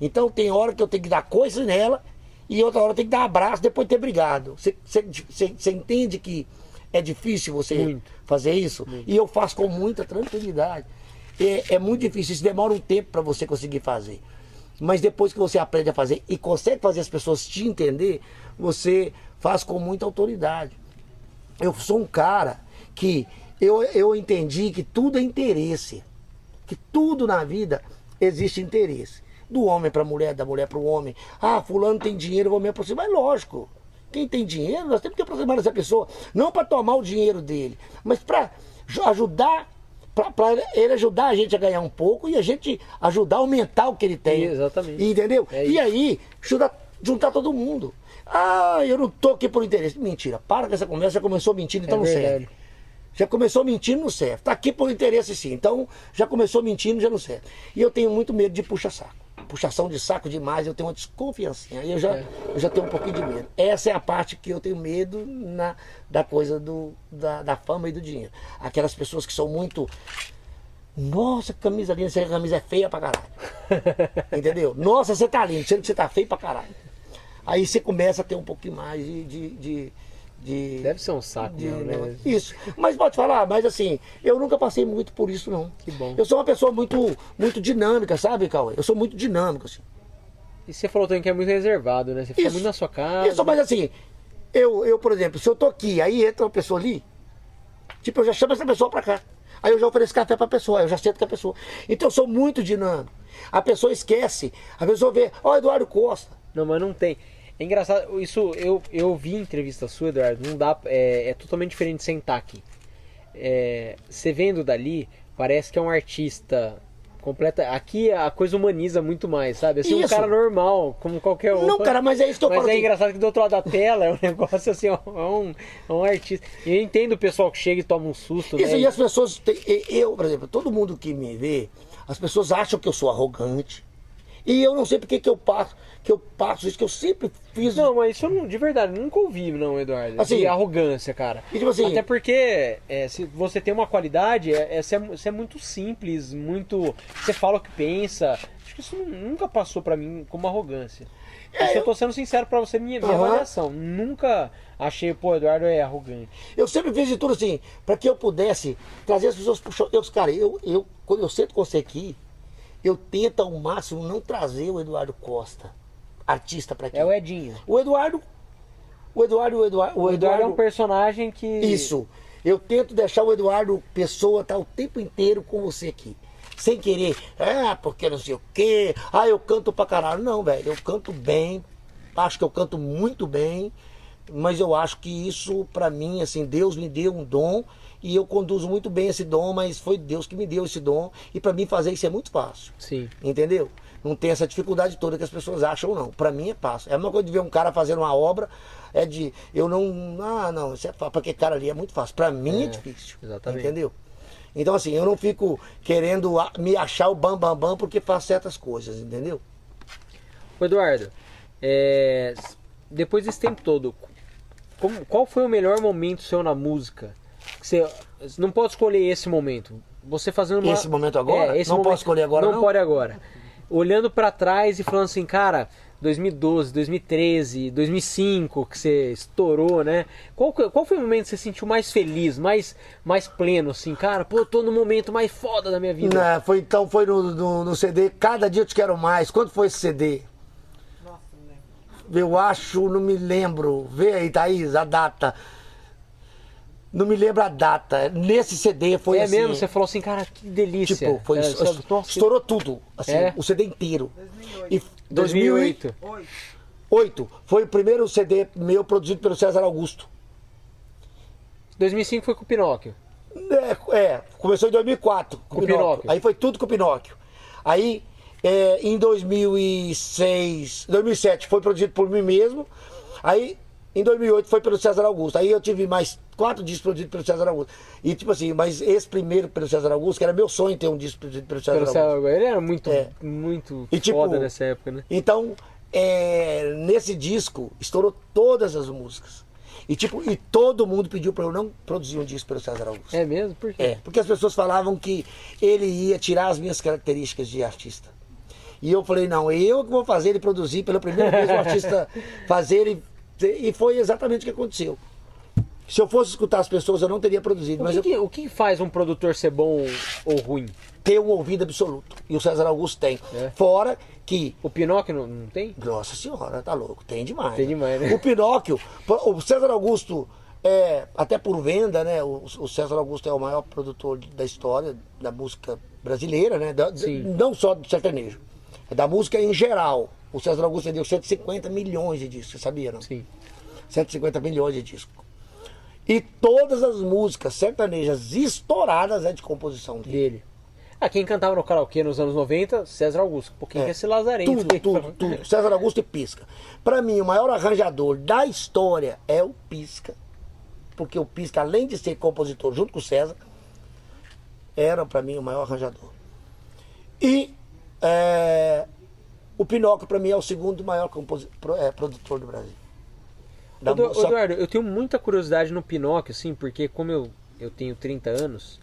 Então tem hora que eu tenho que dar coisa nela e outra hora eu tenho que dar abraço depois de ter brigado. Você, entende que é difícil você Muito. fazer isso? E eu faço com muita tranquilidade. É, é muito difícil, isso demora um tempo para você conseguir fazer. Mas depois que você aprende a fazer e consegue fazer as pessoas te entender, você faz com muita autoridade. Eu sou um cara que eu, eu entendi que tudo é interesse. Que tudo na vida existe interesse. Do homem para a mulher, da mulher para o homem. Ah, fulano tem dinheiro, eu vou me aproximar. É lógico. Quem tem dinheiro, nós temos que aproximar dessa pessoa. Não para tomar o dinheiro dele, mas para ajudar, para ele ajudar a gente a ganhar um pouco e a gente ajudar a aumentar o que ele tem. Exatamente. Entendeu? É e aí, juntar, juntar todo mundo. Ah, eu não tô aqui por interesse. Mentira, para com essa conversa, já começou mentindo, então É não serve. Já começou mentindo, não serve. Tá aqui por interesse sim. Então, já começou mentindo, já não serve. E eu tenho muito medo de puxa-saco. Puxação de saco demais, eu tenho uma desconfiança. Aí eu já, É. eu já tenho um pouquinho de medo. Essa é a parte que eu tenho medo na, da coisa do, da, da fama e do dinheiro. Aquelas pessoas que são muito Nossa, camisa linda, essa camisa é feia pra caralho. Entendeu? Nossa, você tá lindo, sendo que você tá feio pra caralho. Aí você começa a ter um pouquinho mais de. de, de, de- Deve ser um saco, de- né? Isso. Mas pode falar, mas assim, eu nunca passei muito por isso, não. Que bom. Eu sou uma pessoa muito, muito dinâmica, sabe, Cauê? Eu sou muito dinâmico, assim. E você falou também que é muito reservado, né? Você fica Isso. muito na sua casa. Isso, mas assim, eu, eu, por exemplo, se eu tô aqui, aí entra uma pessoa ali, tipo, eu já chamo essa pessoa pra cá. Aí eu já ofereço café pra pessoa, eu já sento com a pessoa. Então eu sou muito dinâmico. A pessoa esquece, a pessoa vê, ó, Eduardo Costa. Não, mas não tem. É engraçado, isso eu, eu vi em entrevista sua, Eduardo, não dá, é, é totalmente diferente de sentar aqui. É, você vendo dali, parece que é um artista completa. Aqui a coisa humaniza muito mais, sabe? Assim, um Isso. cara normal, como qualquer outro. Não, cara, mas é isso que eu Mas falo. é assim, engraçado que do outro lado da tela é um negócio assim, é um, é um artista. E eu entendo o pessoal que chega e toma um susto, Isso, né? e as pessoas, têm- eu, por exemplo, todo mundo que me vê, as pessoas acham que eu sou arrogante. E eu não sei porque que eu passo, que eu passo isso, que eu sempre fiz. Não, mas isso eu não, de verdade, nunca ouvi, não, Eduardo. Assim, de arrogância, cara. e tipo assim- Até porque é, se você tem uma qualidade, é, é, você, é, você é muito simples, muito. Você fala o que pensa. Acho que isso nu- nunca passou pra mim como arrogância. É, isso eu tô sendo sincero pra você, minha, minha Aham. avaliação. Nunca achei, pô, Eduardo é arrogante. Eu sempre fiz de tudo assim, para que eu pudesse trazer as pessoas pro show. Eu, cara, eu, eu, quando eu sento com você aqui, eu tento ao máximo não trazer o Eduardo Costa, artista, para aqui. É o Edinho. O Eduardo. O Eduardo, o Eduardo. O Eduardo é um personagem que. Isso. Eu tento deixar o Eduardo Pessoa estar o tempo inteiro com você aqui. Sem querer, ah, porque não sei o quê, ah, eu canto pra caralho. Não, velho, eu canto bem, acho que eu canto muito bem, mas eu acho que isso, pra mim, assim, Deus me deu um dom e eu conduzo muito bem esse dom, mas foi Deus que me deu esse dom e pra mim fazer isso é muito fácil. Sim. Entendeu? Não tem essa dificuldade toda que as pessoas acham, não. Pra mim é fácil. É uma coisa de ver um cara fazendo uma obra, é de. Eu não. Ah, não, isso é fácil. Aquele cara ali é muito fácil. Pra mim é, É, difícil. exatamente. Entendeu? Então, assim, eu não fico querendo me achar o bam, bam, bam porque faço certas coisas, entendeu? Eduardo, é, depois desse tempo todo, como- qual foi o melhor momento seu na música? Você não pode escolher esse momento. Você fazendo uma... Esse momento agora? É, esse Não momento- posso escolher agora, Não, não? pode agora. Olhando pra trás e falando assim, cara, 2012, 2013, 2005, que você estourou, né? Qual, qual foi o momento que você se sentiu mais feliz, mais, mais pleno, assim? Cara, pô, eu tô no momento mais foda da minha vida. Né, foi, então foi no, no, no CD Cada Dia Eu Te Quero Mais. Quanto foi esse CD? Nossa, não lembro. Eu acho, não me lembro. Vê aí, Thaís, a data. Não me lembro a data. Nesse CD foi é assim. mesmo? Você falou assim, cara, que delícia. Tipo, foi, É, isso- estourou tudo. Assim, É? o CD inteiro. 2008. E 2008. 8. 2008 foi o primeiro CD meu produzido pelo César Augusto. 2005 foi com o Pinóquio. É, é, começou em 2004 com, Com o Pinóquio. Pinóquio. Aí foi tudo com o Pinóquio. Aí é, em 2006, 2007 foi produzido por mim mesmo. Aí em 2008 foi pelo César Augusto. Aí eu tive mais quatro discos produzidos pelo César Augusto. E tipo assim, mas esse primeiro pelo César Augusto, que era meu sonho ter um disco produzido pelo César Pelo Augusto. Céu, ele era muito, É. muito E, tipo, foda nessa época, né? Então, é, nesse disco, estourou todas as músicas. E tipo, e todo mundo pediu pra eu não produzir um disco pelo César Augusto. É mesmo? Por quê? É, porque as pessoas falavam que ele ia tirar as minhas características de artista. E eu falei, não, eu que vou fazer ele produzir, pela primeira vez o artista fazer e, e foi exatamente o que aconteceu. Se eu fosse escutar as pessoas, eu não teria produzido, O mas que, eu que- o que faz um produtor ser bom ou ruim? tenho um ouvido absoluto. E o César Augusto tem. É. Fora que O Pinóquio não, não tem? Nossa senhora, tá louco, tem demais. Tem demais, né? O Pinóquio, o César Augusto, é, até por venda, né? O, o César Augusto é o maior produtor da história da música brasileira, né? da- não só do sertanejo, é da música em geral. O César Augusto vendeu 150 milhões de discos, sabia, não? Sim. 150 milhões de discos. E todas as músicas sertanejas estouradas é de composição dele. Dele. Ah, quem cantava no karaokê nos anos 90, César Augusto. Pouquinho É. esse Lazarento. Tudo, tudo, tudo. César Augusto e Pisca. Pra mim, o maior arranjador da história é o Pisca. Porque o Pisca, além de ser compositor junto com o César, era pra mim o maior arranjador. E é, o Pinóquio, pra mim, é o segundo maior é, produtor do Brasil. Da Edu- mu- só- Eduardo, eu tenho muita curiosidade no Pinóquio, assim, porque como eu, eu tenho 30 anos,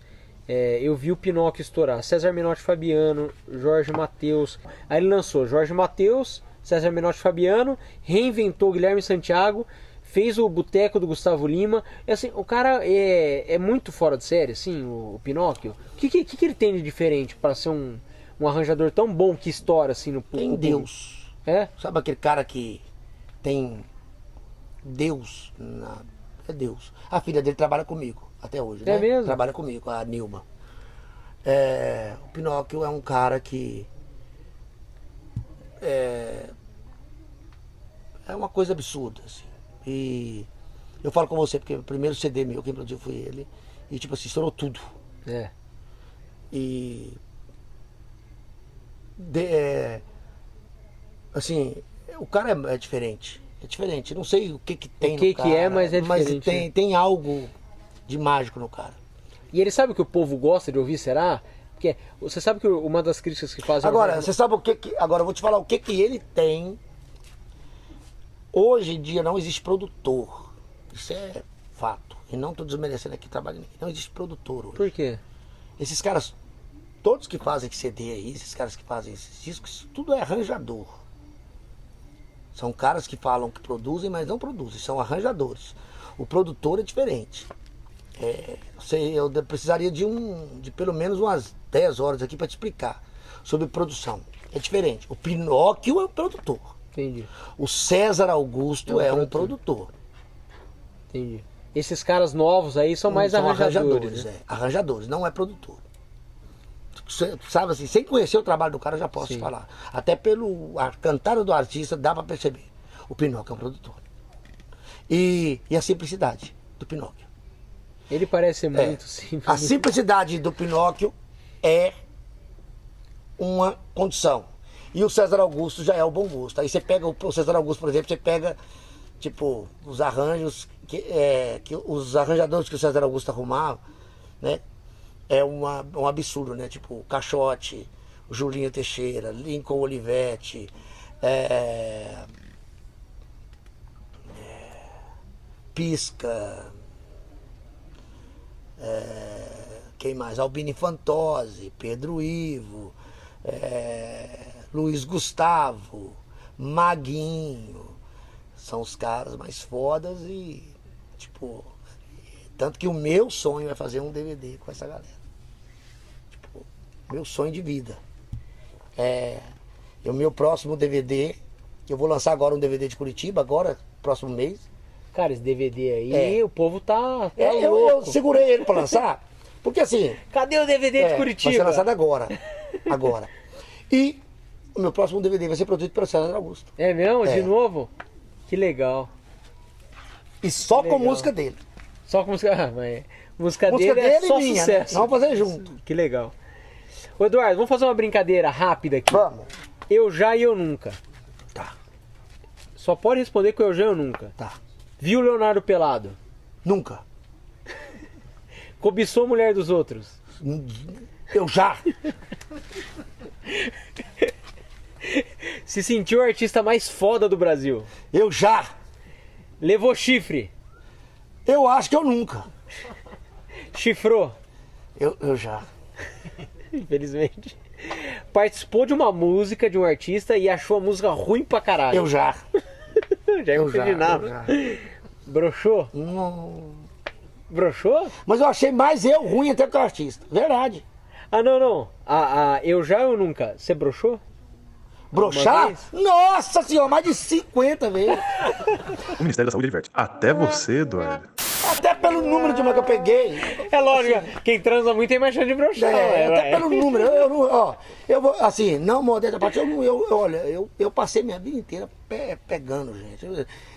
É, eu vi o Pinóquio estourar. César Menotti Fabiano, Jorge Matheus. Aí ele lançou Jorge Matheus, César Menotti Fabiano, reinventou Guilherme Santiago, fez o Boteco do Gustavo Lima. É assim, o cara é, é muito fora de série, assim, o, o Pinóquio. O que, que, que ele tem de diferente para ser um, um arranjador tão bom que estoura assim no Tem no- Deus. É? Sabe aquele cara que tem Deus na... É Deus. A filha dele trabalha comigo até hoje, É né? mesmo? Trabalha comigo, a Nilma. É, o Pinóquio é um cara que é, é uma coisa absurda, assim. E eu falo com você porque o primeiro CD meu, quem produziu foi ele. E tipo assim, estourou tudo. É. E. de- é, assim, o cara é, é diferente. É diferente. Não sei o que que tem O que no que cara, é, mas é diferente, tem, né? tem algo de mágico no cara. E ele sabe o que o povo gosta de ouvir, será? Porque você sabe que uma das críticas que fazem. Agora, Jorge- você sabe o que que. Agora eu vou te falar o que que ele tem. Hoje em dia não existe produtor. Isso é fato. E não estou desmerecendo aqui trabalho. Não existe produtor hoje. Por quê? Esses caras, todos que fazem CD aí, esses caras que fazem esses discos, tudo é arranjador. São caras que falam que produzem, mas não produzem, são arranjadores. O produtor é diferente. É, você- eu precisaria de um, de pelo menos umas 10 horas aqui para te explicar sobre produção. É diferente. O Pinóquio é um produtor. Entendi, O César Augusto É é um um, produtor. entendi. Esses caras novos aí são mais São arranjadores. né? é. Arranjadores, não é produtor. Sabe assim, sem conhecer o trabalho do cara, eu já posso Sim. falar. Até pelo a cantada do artista, dá pra perceber. O Pinóquio é um produtor. E, e a simplicidade do Pinóquio. Ele parece É. muito simples. A simplicidade do Pinóquio é uma condição. E o César Augusto já é o bom gosto. Aí você pega o o César Augusto, por exemplo, você pega, tipo, os arranjos, que, é, que os arranjadores que o César Augusto arrumava, né? É uma, um absurdo, né? Tipo, Caixote, Julinho Teixeira, Lincoln Olivetti, é, é, Pisca, quem mais? Albini Fantozzi, Pedro Ivo, é, Luiz Gustavo, Maguinho. São os caras mais fodas e, tipo, tanto que o meu sonho é fazer um DVD com essa galera. Meu sonho de vida. É, o meu próximo DVD, eu vou lançar agora um DVD de Curitiba, agora, próximo mês. Cara, esse DVD aí, É. o povo tá, tá É, eu, eu segurei ele pra lançar, porque assim, Cadê o DVD É, de Vai Curitiba? ser lançado agora. Agora. E o meu próximo DVD vai ser produzido pelo César Augusto. É mesmo? De É. novo? Que legal. E só com Legal. música dele. Só com música. Ah, mas música, Música dele, é dele só e minha, né? sucesso. Nós vamos fazer junto. Que legal. Ô Eduardo, vamos fazer uma brincadeira rápida aqui. Vamos. Eu já e eu nunca. Tá, Só pode responder com eu já e eu nunca. tá. Viu o Leonardo pelado? Nunca. Cobiçou a mulher dos outros? Eu já. Se sentiu o artista mais foda do Brasil? Eu já. Levou chifre? Eu acho que eu nunca. Chifrou? Eu, eu já. Infelizmente. Participou de uma música de um artista e achou a música ruim pra caralho. Eu já. já Eu já. eu já. Broxou? Não. Broxou? Mas eu achei mais eu ruim até que o artista. Verdade. Ah, não, não. Ah, ah, eu já ou nunca? Você broxou? Broxar? Nossa senhora, mais de 50 vezes. O Ministério da Saúde adverte. Até você, Eduardo. Pelo número de uma que eu peguei. É lógico, quem transa muito tem mais chance de broxar. É, ué, até ué. pelo número. Eu, eu não, ó, eu vou, assim, não modéstia à parte, eu, não- eu, eu- olha, eu, eu passei minha vida inteira pe- pegando, gente.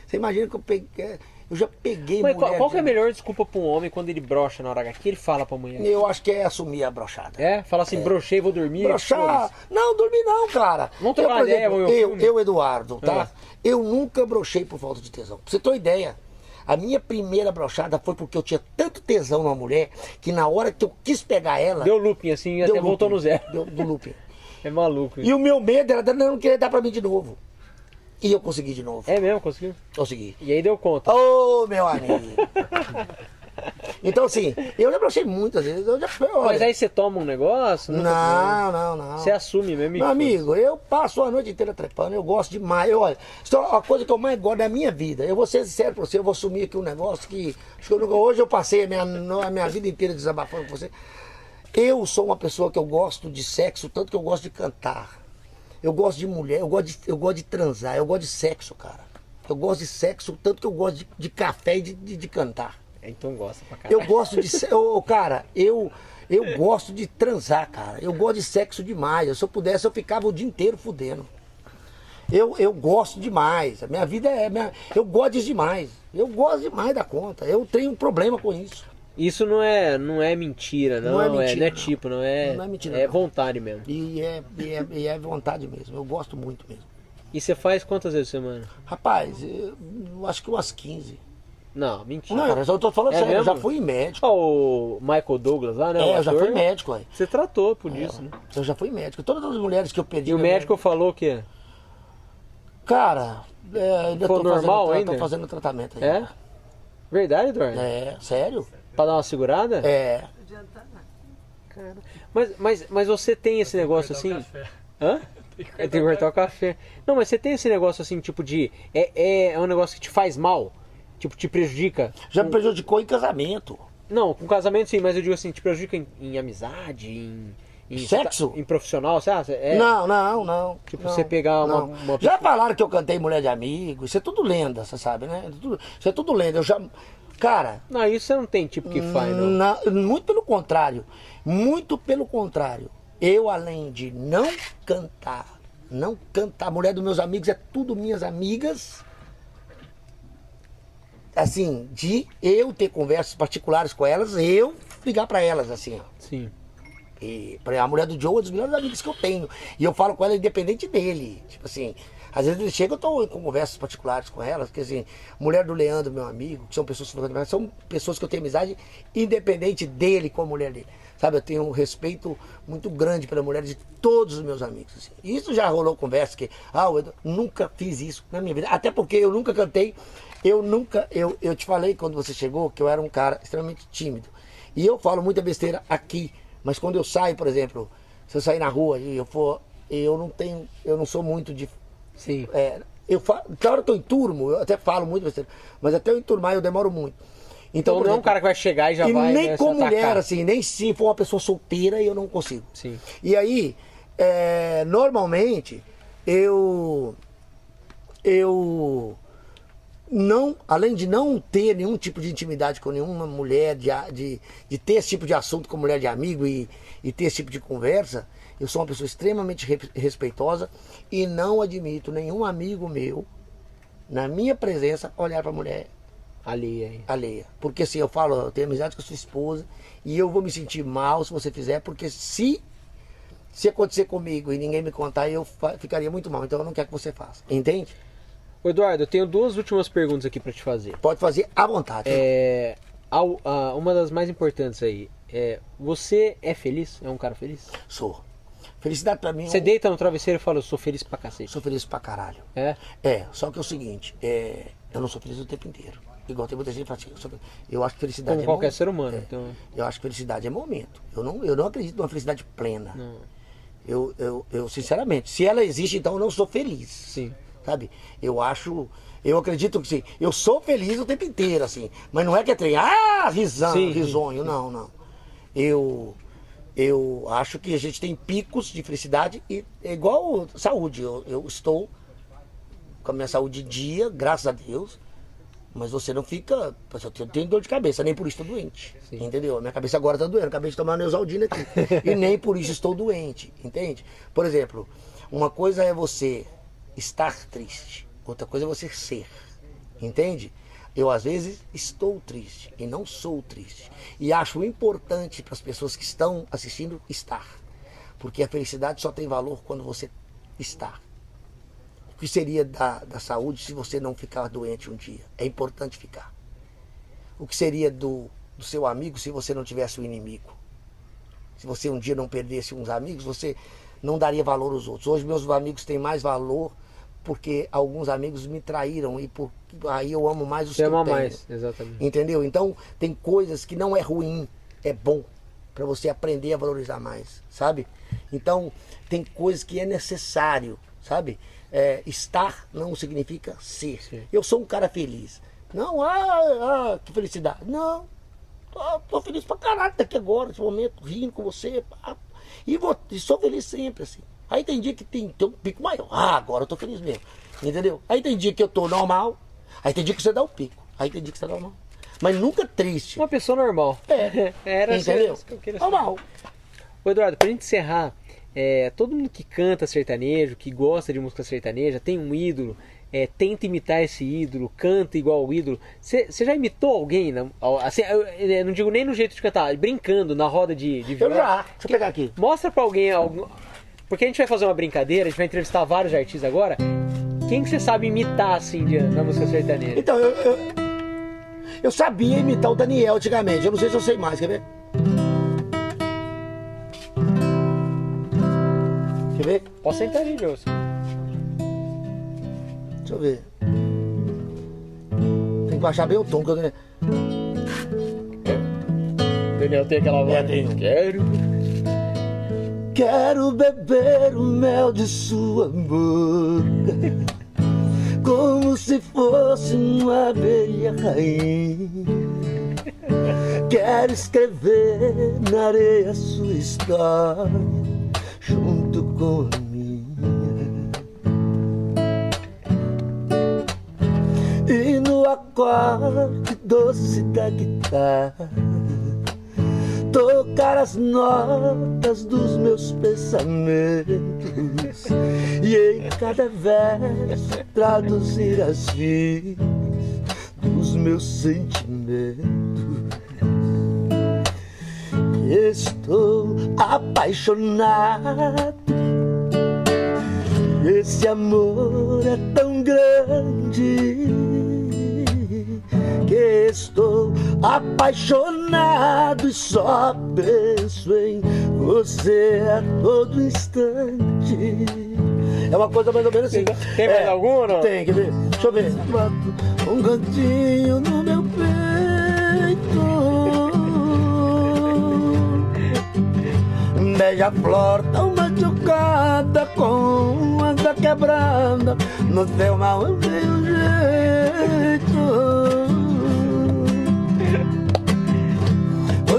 Você imagina que eu peguei, eu já peguei Mas mulher qual, que é a melhor desculpa pra um homem quando ele brocha na hora H? O que ele fala pra mulher? Eu acho que é assumir a brochada. É? Fala assim, brochei, vou dormir. Brochar. Não, dormir não, cara. Vamos eu, por ideia, exemplo, vamos ver o eu, eu, Eduardo, tá? Ah. Eu nunca brochei por falta de tesão. Pra você ter uma ideia, a minha primeira brochada foi porque eu tinha tanto tesão numa mulher que na hora que eu quis pegar ela. Deu looping assim e deu até voltou looping. no zero. Deu, do looping. É maluco. E o meu medo era dela não querer dar pra mim de novo. E eu consegui de novo. É mesmo, conseguiu? Consegui. E aí deu conta. Ô, meu amigo. Então, assim, eu já brochei muitas vezes. Eu já, olha, Mas aí você toma um negócio? não, não, não. tomou. Você assume mesmo. Meu amigo, eu passo a noite inteira trepando, eu gosto demais. Eu, olha, é a coisa que eu mais gosto da minha vida. Eu vou ser sincero pra você, eu vou assumir aqui um negócio que, que eu nunca- hoje eu passei a minha, a minha vida inteira desabafando com você. Eu sou uma pessoa que eu gosto de sexo, tanto que eu gosto de cantar. Eu gosto de mulher, eu gosto de, eu gosto de transar, eu gosto de sexo, cara. Eu gosto de sexo, tanto que eu gosto de, de café e de, de, de cantar. Então gosta pra caralho. Eu gosto de. Ô, cara, eu, eu gosto de transar, cara. Eu gosto de sexo demais. Se eu pudesse, eu ficava o dia inteiro fudendo. Eu, eu gosto demais. A minha vida é. Minha, eu gosto demais. Eu gosto demais da conta. Eu tenho um problema com isso. Isso não é, não é mentira, não, Não é é, mentira, não é não. tipo, não é. Não é mentira, É não. vontade mesmo. E é, e, é, e é vontade mesmo. Eu gosto muito mesmo. E você faz quantas vezes por semana? Rapaz, eu, eu acho que umas 15. Não, mentira. Não, eu só tô falando É sério. Eu já mesmo? fui médico. Ó, o Michael Douglas lá, né? é, eu já fui médico, aí. Você tratou por isso, né? Eu já fui médico. Todas as mulheres que eu perdi. E o médico falou o quê? Cara, é, ainda tô normal fazendo, ainda? tô fazendo tratamento aí. É? Verdade, Eduardo? É, sério? Pra dar uma segurada? É. Não adianta nada. Cara, Mas, mas, mas você tem esse negócio assim. Hã? É, tem que cortar o café. Não, mas você tem esse negócio assim, tipo de. É, é, é um negócio que te faz mal? Tipo, te prejudica? Já me prejudicou em casamento. Não, com casamento sim, mas eu digo assim, te prejudica em, em amizade, em. em Sexo? Em profissional, você acha? É, Não, não, não. Tipo, não, você pegar uma- uma Já falaram que eu cantei Mulher de Amigo. Isso é tudo lenda, você sabe, né? Isso é tudo lenda. Eu já. Cara, Não, isso você não tem tipo que faz, não. na- muito pelo contrário. Muito pelo contrário. Eu, além de não cantar, não cantar, a mulher dos meus amigos é tudo minhas amigas. Assim, de eu ter conversas particulares com elas, eu ligar pra elas, assim, ó. Sim. E a mulher do Joe é dos melhores amigos que eu tenho. E eu falo com ela independente dele. Tipo assim, às vezes ele chega, eu tô com conversas particulares com elas. Porque assim, mulher do Leandro, meu amigo, que são pessoas que são pessoas que eu tenho amizade independente dele com a mulher dele. Sabe, eu tenho um respeito muito grande pela mulher de todos os meus amigos. assim. Isso já rolou conversa que, ah, eu nunca fiz isso na minha vida. Até porque eu nunca cantei. Eu nunca, eu, eu te falei quando você chegou que eu era um cara extremamente tímido. E eu falo muita besteira aqui, mas quando eu saio, por exemplo, se eu sair na rua e eu for, eu não tenho, eu não sou muito de Sim. é, eu falo, hora que eu enturmo, eu até falo muito besteira, mas até eu enturmar eu demoro muito. Então por não é um cara que vai chegar e já e vai. nem né, com mulher, assim, nem se for uma pessoa solteira, eu não consigo. Sim. E aí, é, normalmente, eu. Eu. Não, além de não ter nenhum tipo de intimidade com nenhuma mulher, de, de, de ter esse tipo de assunto com mulher de amigo e, e ter esse tipo de conversa, eu sou uma pessoa extremamente re- respeitosa e não admito nenhum amigo meu, na minha presença, olhar para mulher Ali aí. alheia. Porque assim, eu falo, eu tenho amizade com a sua esposa e eu vou me sentir mal se você fizer, porque se se acontecer comigo e ninguém me contar, eu ficaria muito mal. Então eu não quero que você faça. Entende? Eduardo, eu tenho duas últimas perguntas aqui pra te fazer. Pode fazer à vontade. É, ao- a- uma das mais importantes aí. É, você é feliz? É um cara feliz? Sou. Felicidade pra mim. Você eu deita no travesseiro e fala, eu sou feliz pra cacete. sou feliz pra caralho. É? É, só que é o seguinte, é, eu não sou feliz o tempo inteiro. Igual tem muita gente que fala assim, eu, sou eu acho que felicidade Como é qualquer momento. ser humano. É. Então, Eu acho que felicidade é momento. Eu não, eu não acredito numa felicidade plena. não. Eu, eu, eu, sinceramente, se ela existe, então eu não sou feliz. Sim. Sabe? Eu acho. Eu acredito que sim. Eu sou feliz o tempo inteiro, assim. Mas não é que é trem, ah, risão, Sim. risonho. Não, não. Eu. Eu acho que a gente tem picos de felicidade e é igual saúde. Eu, eu estou com a minha saúde dia, graças a Deus. Mas você não fica. Eu tenho- tenho dor de cabeça, nem por isso estou doente. Sim. Entendeu? A minha cabeça agora está doendo. Acabei de tomar Neusaldina aqui. e nem por isso estou doente. Entende? Por exemplo, uma coisa é você estar triste, outra coisa é você ser. Entende? Eu às vezes estou triste e não sou triste. E acho importante para as pessoas que estão assistindo estar. Porque a felicidade só tem valor quando você está. O que seria da, da saúde se você não ficar doente um dia? É importante ficar. O que seria do, do seu amigo se você não tivesse um inimigo? Se você um dia não perdesse uns amigos, você não daria valor aos outros. Hoje meus amigos têm mais valor porque alguns amigos me traíram e por, aí eu amo mais os Você que ama eu tenho. mais, exatamente. Entendeu? Então tem coisas que não é ruim, é bom para você aprender a valorizar mais, sabe? Então tem coisas que é necessário, sabe? É, estar não significa ser. Sim. Eu sou um cara feliz. Não, ah, ah, que felicidade. Não, tô, tô feliz pra caralho daqui agora, nesse momento, rindo com você. pá. E, vou, e sou feliz sempre, assim. Aí tem dia que tem, tem um pico maior. Ah, agora eu tô feliz mesmo. Entendeu? Aí tem dia que eu tô normal. Aí tem dia que você dá o pico. Aí tem dia que você dá normal. Mas nunca triste. Uma pessoa normal. É. Era Entendeu? isso que eu queria Normal. Ô Eduardo, pra gente encerrar, é, todo mundo que canta sertanejo, que gosta de música sertaneja, tem um ídolo, é, tenta imitar esse ídolo, canta igual o ídolo. Você já imitou alguém? assim, eu, eu não digo nem no jeito de cantar, brincando na roda de, de Eu violão. já. Deixa eu pegar aqui. Mostra pra alguém algum. Porque a gente vai fazer uma brincadeira, a gente vai entrevistar vários artistas agora. Quem que você sabe imitar assim de, na música sertaneja? Então, eu, eu, eu sabia imitar o Daniel antigamente. Eu não sei se eu sei mais, quer ver? Quer ver? Posso sentar ali, Joseph. Deixa eu ver. Tem que baixar bem o tom. Que eu... Daniel tem aquela voz. É, tem. Quero. Quero beber o mel de sua boca Como se fosse uma abelha rainha. Quero escrever na areia sua história Junto com a minha. E no acorde doce da guitarra tocar as notas dos meus pensamentos e em cada verso traduzir as vidas dos meus sentimentos. Estou apaixonado. Esse amor é tão grande estou apaixonado e só penso em você a todo instante. É uma coisa mais ou menos assim. Tem mais É, algum ou não? Tem, quer ver? Deixa eu ver. Um cantinho no meu peito. Beija-flor tão machucada com asa quebrada No teu mal eu tenho jeito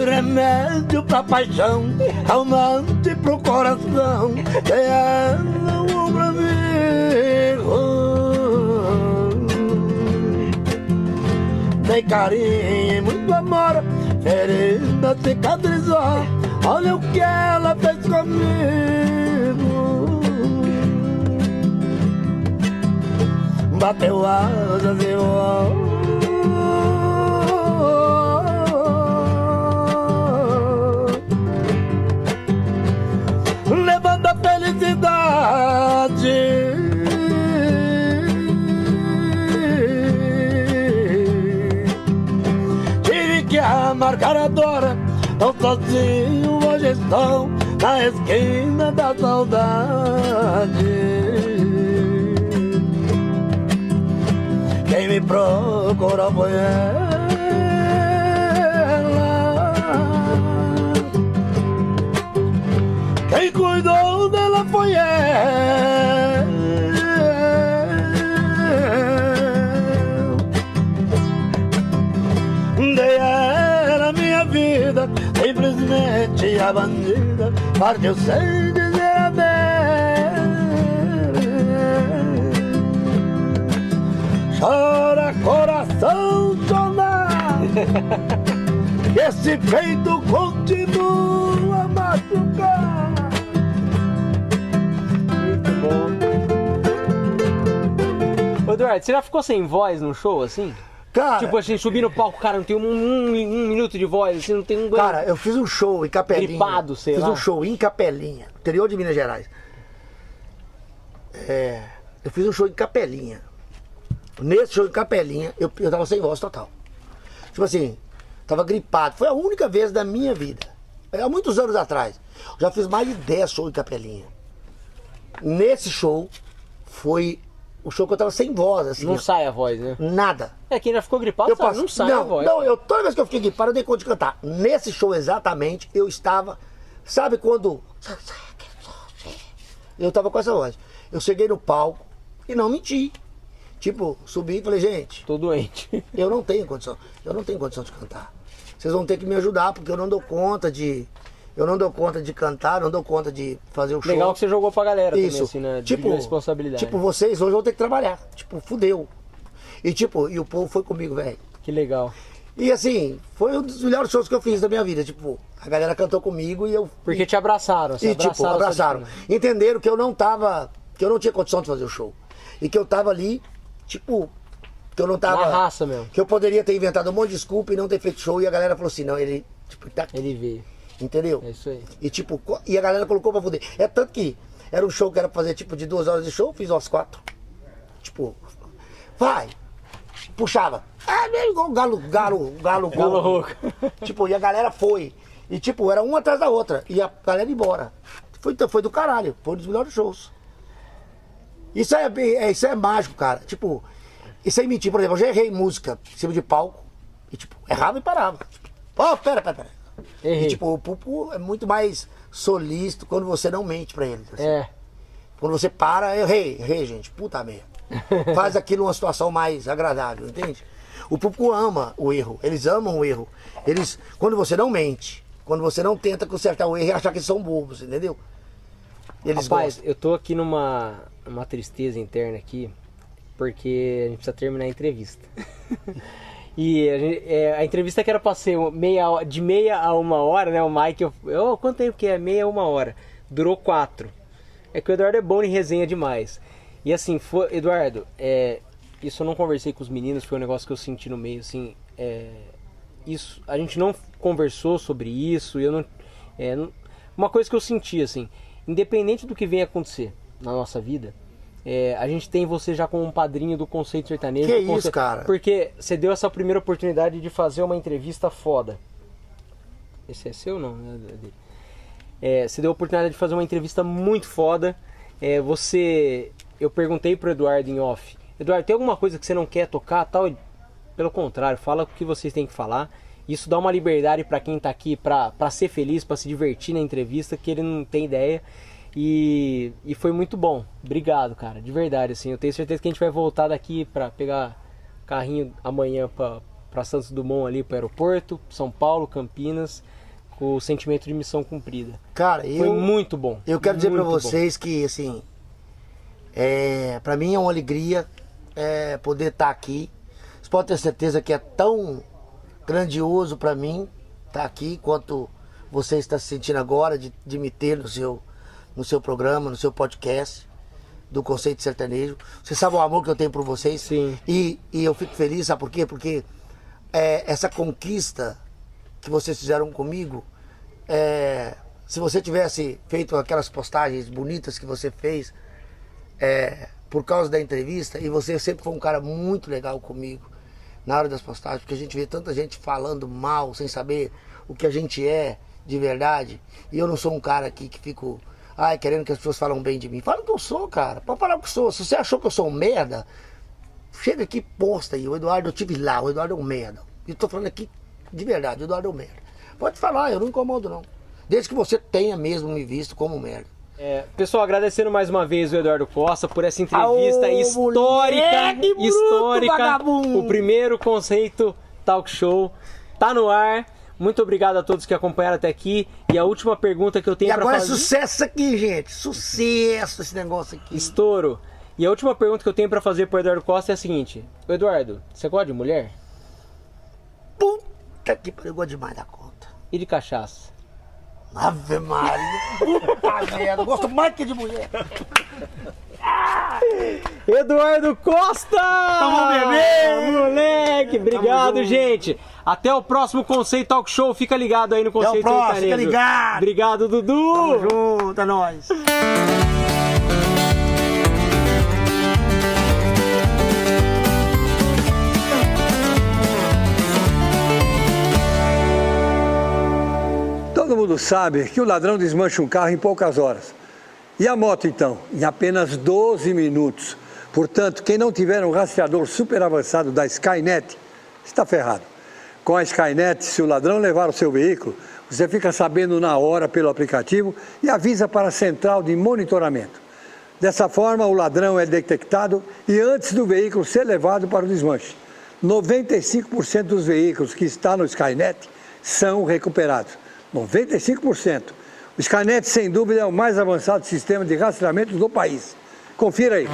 remédio pra paixão Calmante pro coração Tem ela um pra mim Tem carinho muito amor Ferida cicatrizou Olha o que ela fez comigo. Bateu asas e voou felicidade. Tive que amargar a dor Tão sozinho hoje estou Na esquina da saudade. Quem me procurou foi ela. Quem cuidou dela foi ela. Dei a ela minha vida Simplesmente a bandida Partiu sem dizer adeus. Chora coração chora Esse peito continua Eduardo, você já ficou sem voz num show assim? Cara, Tipo assim, subir no palco, cara, não tem um, um- um minuto de voz, assim, não tem um. Cara, eu fiz um show em Capelinha. Gripado, sei Fiz lá. um show em Capelinha, interior de Minas Gerais. É, eu fiz um show em Capelinha. Nesse show em Capelinha, eu, eu tava sem voz total. Tipo assim, tava gripado. Foi a única vez da minha vida. É, Há muitos anos atrás. Já fiz mais de 10 shows em Capelinha. Nesse show, foi o show que eu tava sem voz, assim. Não ó. sai a voz, né? Nada. É, quem já ficou gripado Eu sabe, passo- não sai a não, voz. Não, eu, toda vez que eu fiquei gripado, eu dei conta de cantar. Nesse show exatamente, eu estava. Sabe quando. Eu tava com essa voz. Eu cheguei no palco e não menti. Tipo, subi e falei, gente, Tô doente. eu não tenho condição. Eu não tenho condição de cantar. Vocês vão ter que me ajudar, porque eu não dou conta de. Eu não dou conta de cantar, não dou conta de fazer o show. Legal que você jogou pra galera Isso. também, assim, né? tipo, responsabilidade. tipo, vocês hoje vão ter que trabalhar. Tipo, fudeu. E tipo, e o povo foi comigo, velho. Que legal. E assim, foi um dos melhores shows que eu fiz da minha vida. Tipo, a galera cantou comigo e eu. Porque te abraçaram, você e, tipo, abraçaram. abraçaram. Entenderam que eu não tava. Que eu não tinha condição de fazer o show. E que eu tava ali, tipo. Que eu não tava. Na raça mesmo. Que eu poderia ter inventado um monte de desculpa e não ter feito show. E a galera falou assim: não, ele. Tipo, tá aqui. Ele veio. Entendeu? É isso aí. E tipo, e a galera colocou pra fuder. É tanto que era um show que era pra fazer tipo de duas horas de show, eu fiz umas quatro. Tipo, vai. Puxava. É meio igual galo, galo, galo, Galo rouco. Tipo, e a galera foi. E tipo, era uma atrás da outra. E a galera ia embora. Foi, foi do caralho. Foi um dos melhores shows. Isso é, é, isso é mágico, cara. Tipo, isso aí mentir. Por exemplo, eu já errei música em cima de palco. E tipo, errava e parava. Tipo, ó, pera, pera, pera. Errei. E tipo, o Pupu é muito mais solícito quando você não mente pra ele. assim. É. Quando você para, errei, errei, gente, puta merda. Faz aquilo uma situação mais agradável, entende? O público ama o erro, eles amam o erro. Eles, quando você não mente, quando você não tenta consertar o erro e achar que eles são bobos, entendeu? Eles Rapaz, gostam. eu tô aqui numa uma tristeza interna aqui, porque a gente precisa terminar a entrevista. e a, gente- é, a entrevista que era pra ser meia, de meia a uma hora, né? O Mike, eu, quanto tempo que é? Meia a uma hora. Durou quatro. É que o Eduardo é bom em resenha demais. E assim, foi, Eduardo, é, isso eu não conversei com os meninos, foi um negócio que eu senti no meio, assim. é, isso, a gente não conversou sobre isso, eu não, é, não- uma coisa que eu senti assim, independente do que venha acontecer na nossa vida, é, a gente tem você já como um padrinho do conceito sertanejo. Que isso, cara? Porque você deu essa primeira oportunidade de fazer uma entrevista foda. Esse é seu não? dele? É, você deu a oportunidade de fazer uma entrevista muito foda. É, você, eu perguntei pro Eduardo em off. Eduardo, tem alguma coisa que você não quer tocar, tal? Pelo contrário, fala o que vocês têm que falar. Isso dá uma liberdade pra quem tá aqui pra ser feliz, pra se divertir na entrevista, que ele não tem ideia. E, e foi muito bom. Obrigado, cara, de verdade. Assim, eu tenho certeza que a gente vai voltar daqui pra pegar carrinho amanhã pra, pra Santos Dumont ali pro aeroporto, São Paulo, Campinas, com o sentimento de missão cumprida. Cara, Foi eu, muito bom. eu quero dizer pra muito bom. vocês que, assim, é, pra mim é uma alegria é, poder estar aqui. Vocês podem ter certeza que é tão grandioso pra mim estar aqui quanto você está se sentindo agora de, de me ter no seu, no seu programa, no seu podcast do Conceito Sertanejo. Você sabe o amor que eu tenho por vocês? Sim. E, e eu fico feliz, sabe por quê? Porque é, essa conquista que vocês fizeram comigo, é, se você tivesse feito aquelas postagens bonitas que você fez é, por causa da entrevista, e você sempre foi um cara muito legal comigo na hora das postagens, porque a gente vê tanta gente falando mal, sem saber o que a gente é de verdade, e eu não sou um cara aqui que fico, ai, querendo que as pessoas falam bem de mim. Fala o que eu sou, cara. Pode falar o que eu sou. Se você achou que eu sou um merda, chega aqui e posta aí. O Eduardo, eu tive lá, o Eduardo é um merda. E eu tô falando aqui de verdade, o Eduardo é um merda. Pode falar, eu não incomodo não. Desde que você tenha mesmo me visto como merda. É, pessoal, agradecendo mais uma vez o Eduardo Costa por essa entrevista Aô, histórica, moleque bruto, histórica. vagabundo. O primeiro conceito talk show tá no ar. Muito obrigado a todos que acompanharam até aqui. E a última pergunta que eu tenho para agora é fazer, sucesso aqui, gente. Sucesso esse negócio aqui. estouro. E a última pergunta que eu tenho para fazer pro Eduardo Costa é a seguinte: Eduardo, você gosta de mulher Puta que pariu, eu gosto demais da conta. e de cachaça? Ave Maria. Puta merda, eu gosto mais que de mulher. Eduardo Costa! Tamo bebê! Moleque, obrigado, junto. gente. Até o próximo Conceito Talk Show. Fica ligado aí no Conceito próximo, Sertanejo. fica ligado. Obrigado, Dudu. Tamo junto, é nóis. Todo mundo sabe que o ladrão desmancha um carro em poucas horas. E a moto, então? Em apenas 12 minutos. Portanto, quem não tiver um rastreador super avançado da Skynet está ferrado. Com a Skynet, se o ladrão levar o seu veículo, você fica sabendo na hora pelo aplicativo e avisa para a central de monitoramento. Dessa forma, o ladrão é detectado e antes do veículo ser levado para o desmanche. 95% dos veículos que estão no Skynet são recuperados. 95%. O Skynet, sem dúvida, é o mais avançado sistema de rastreamento do país. Confira aí.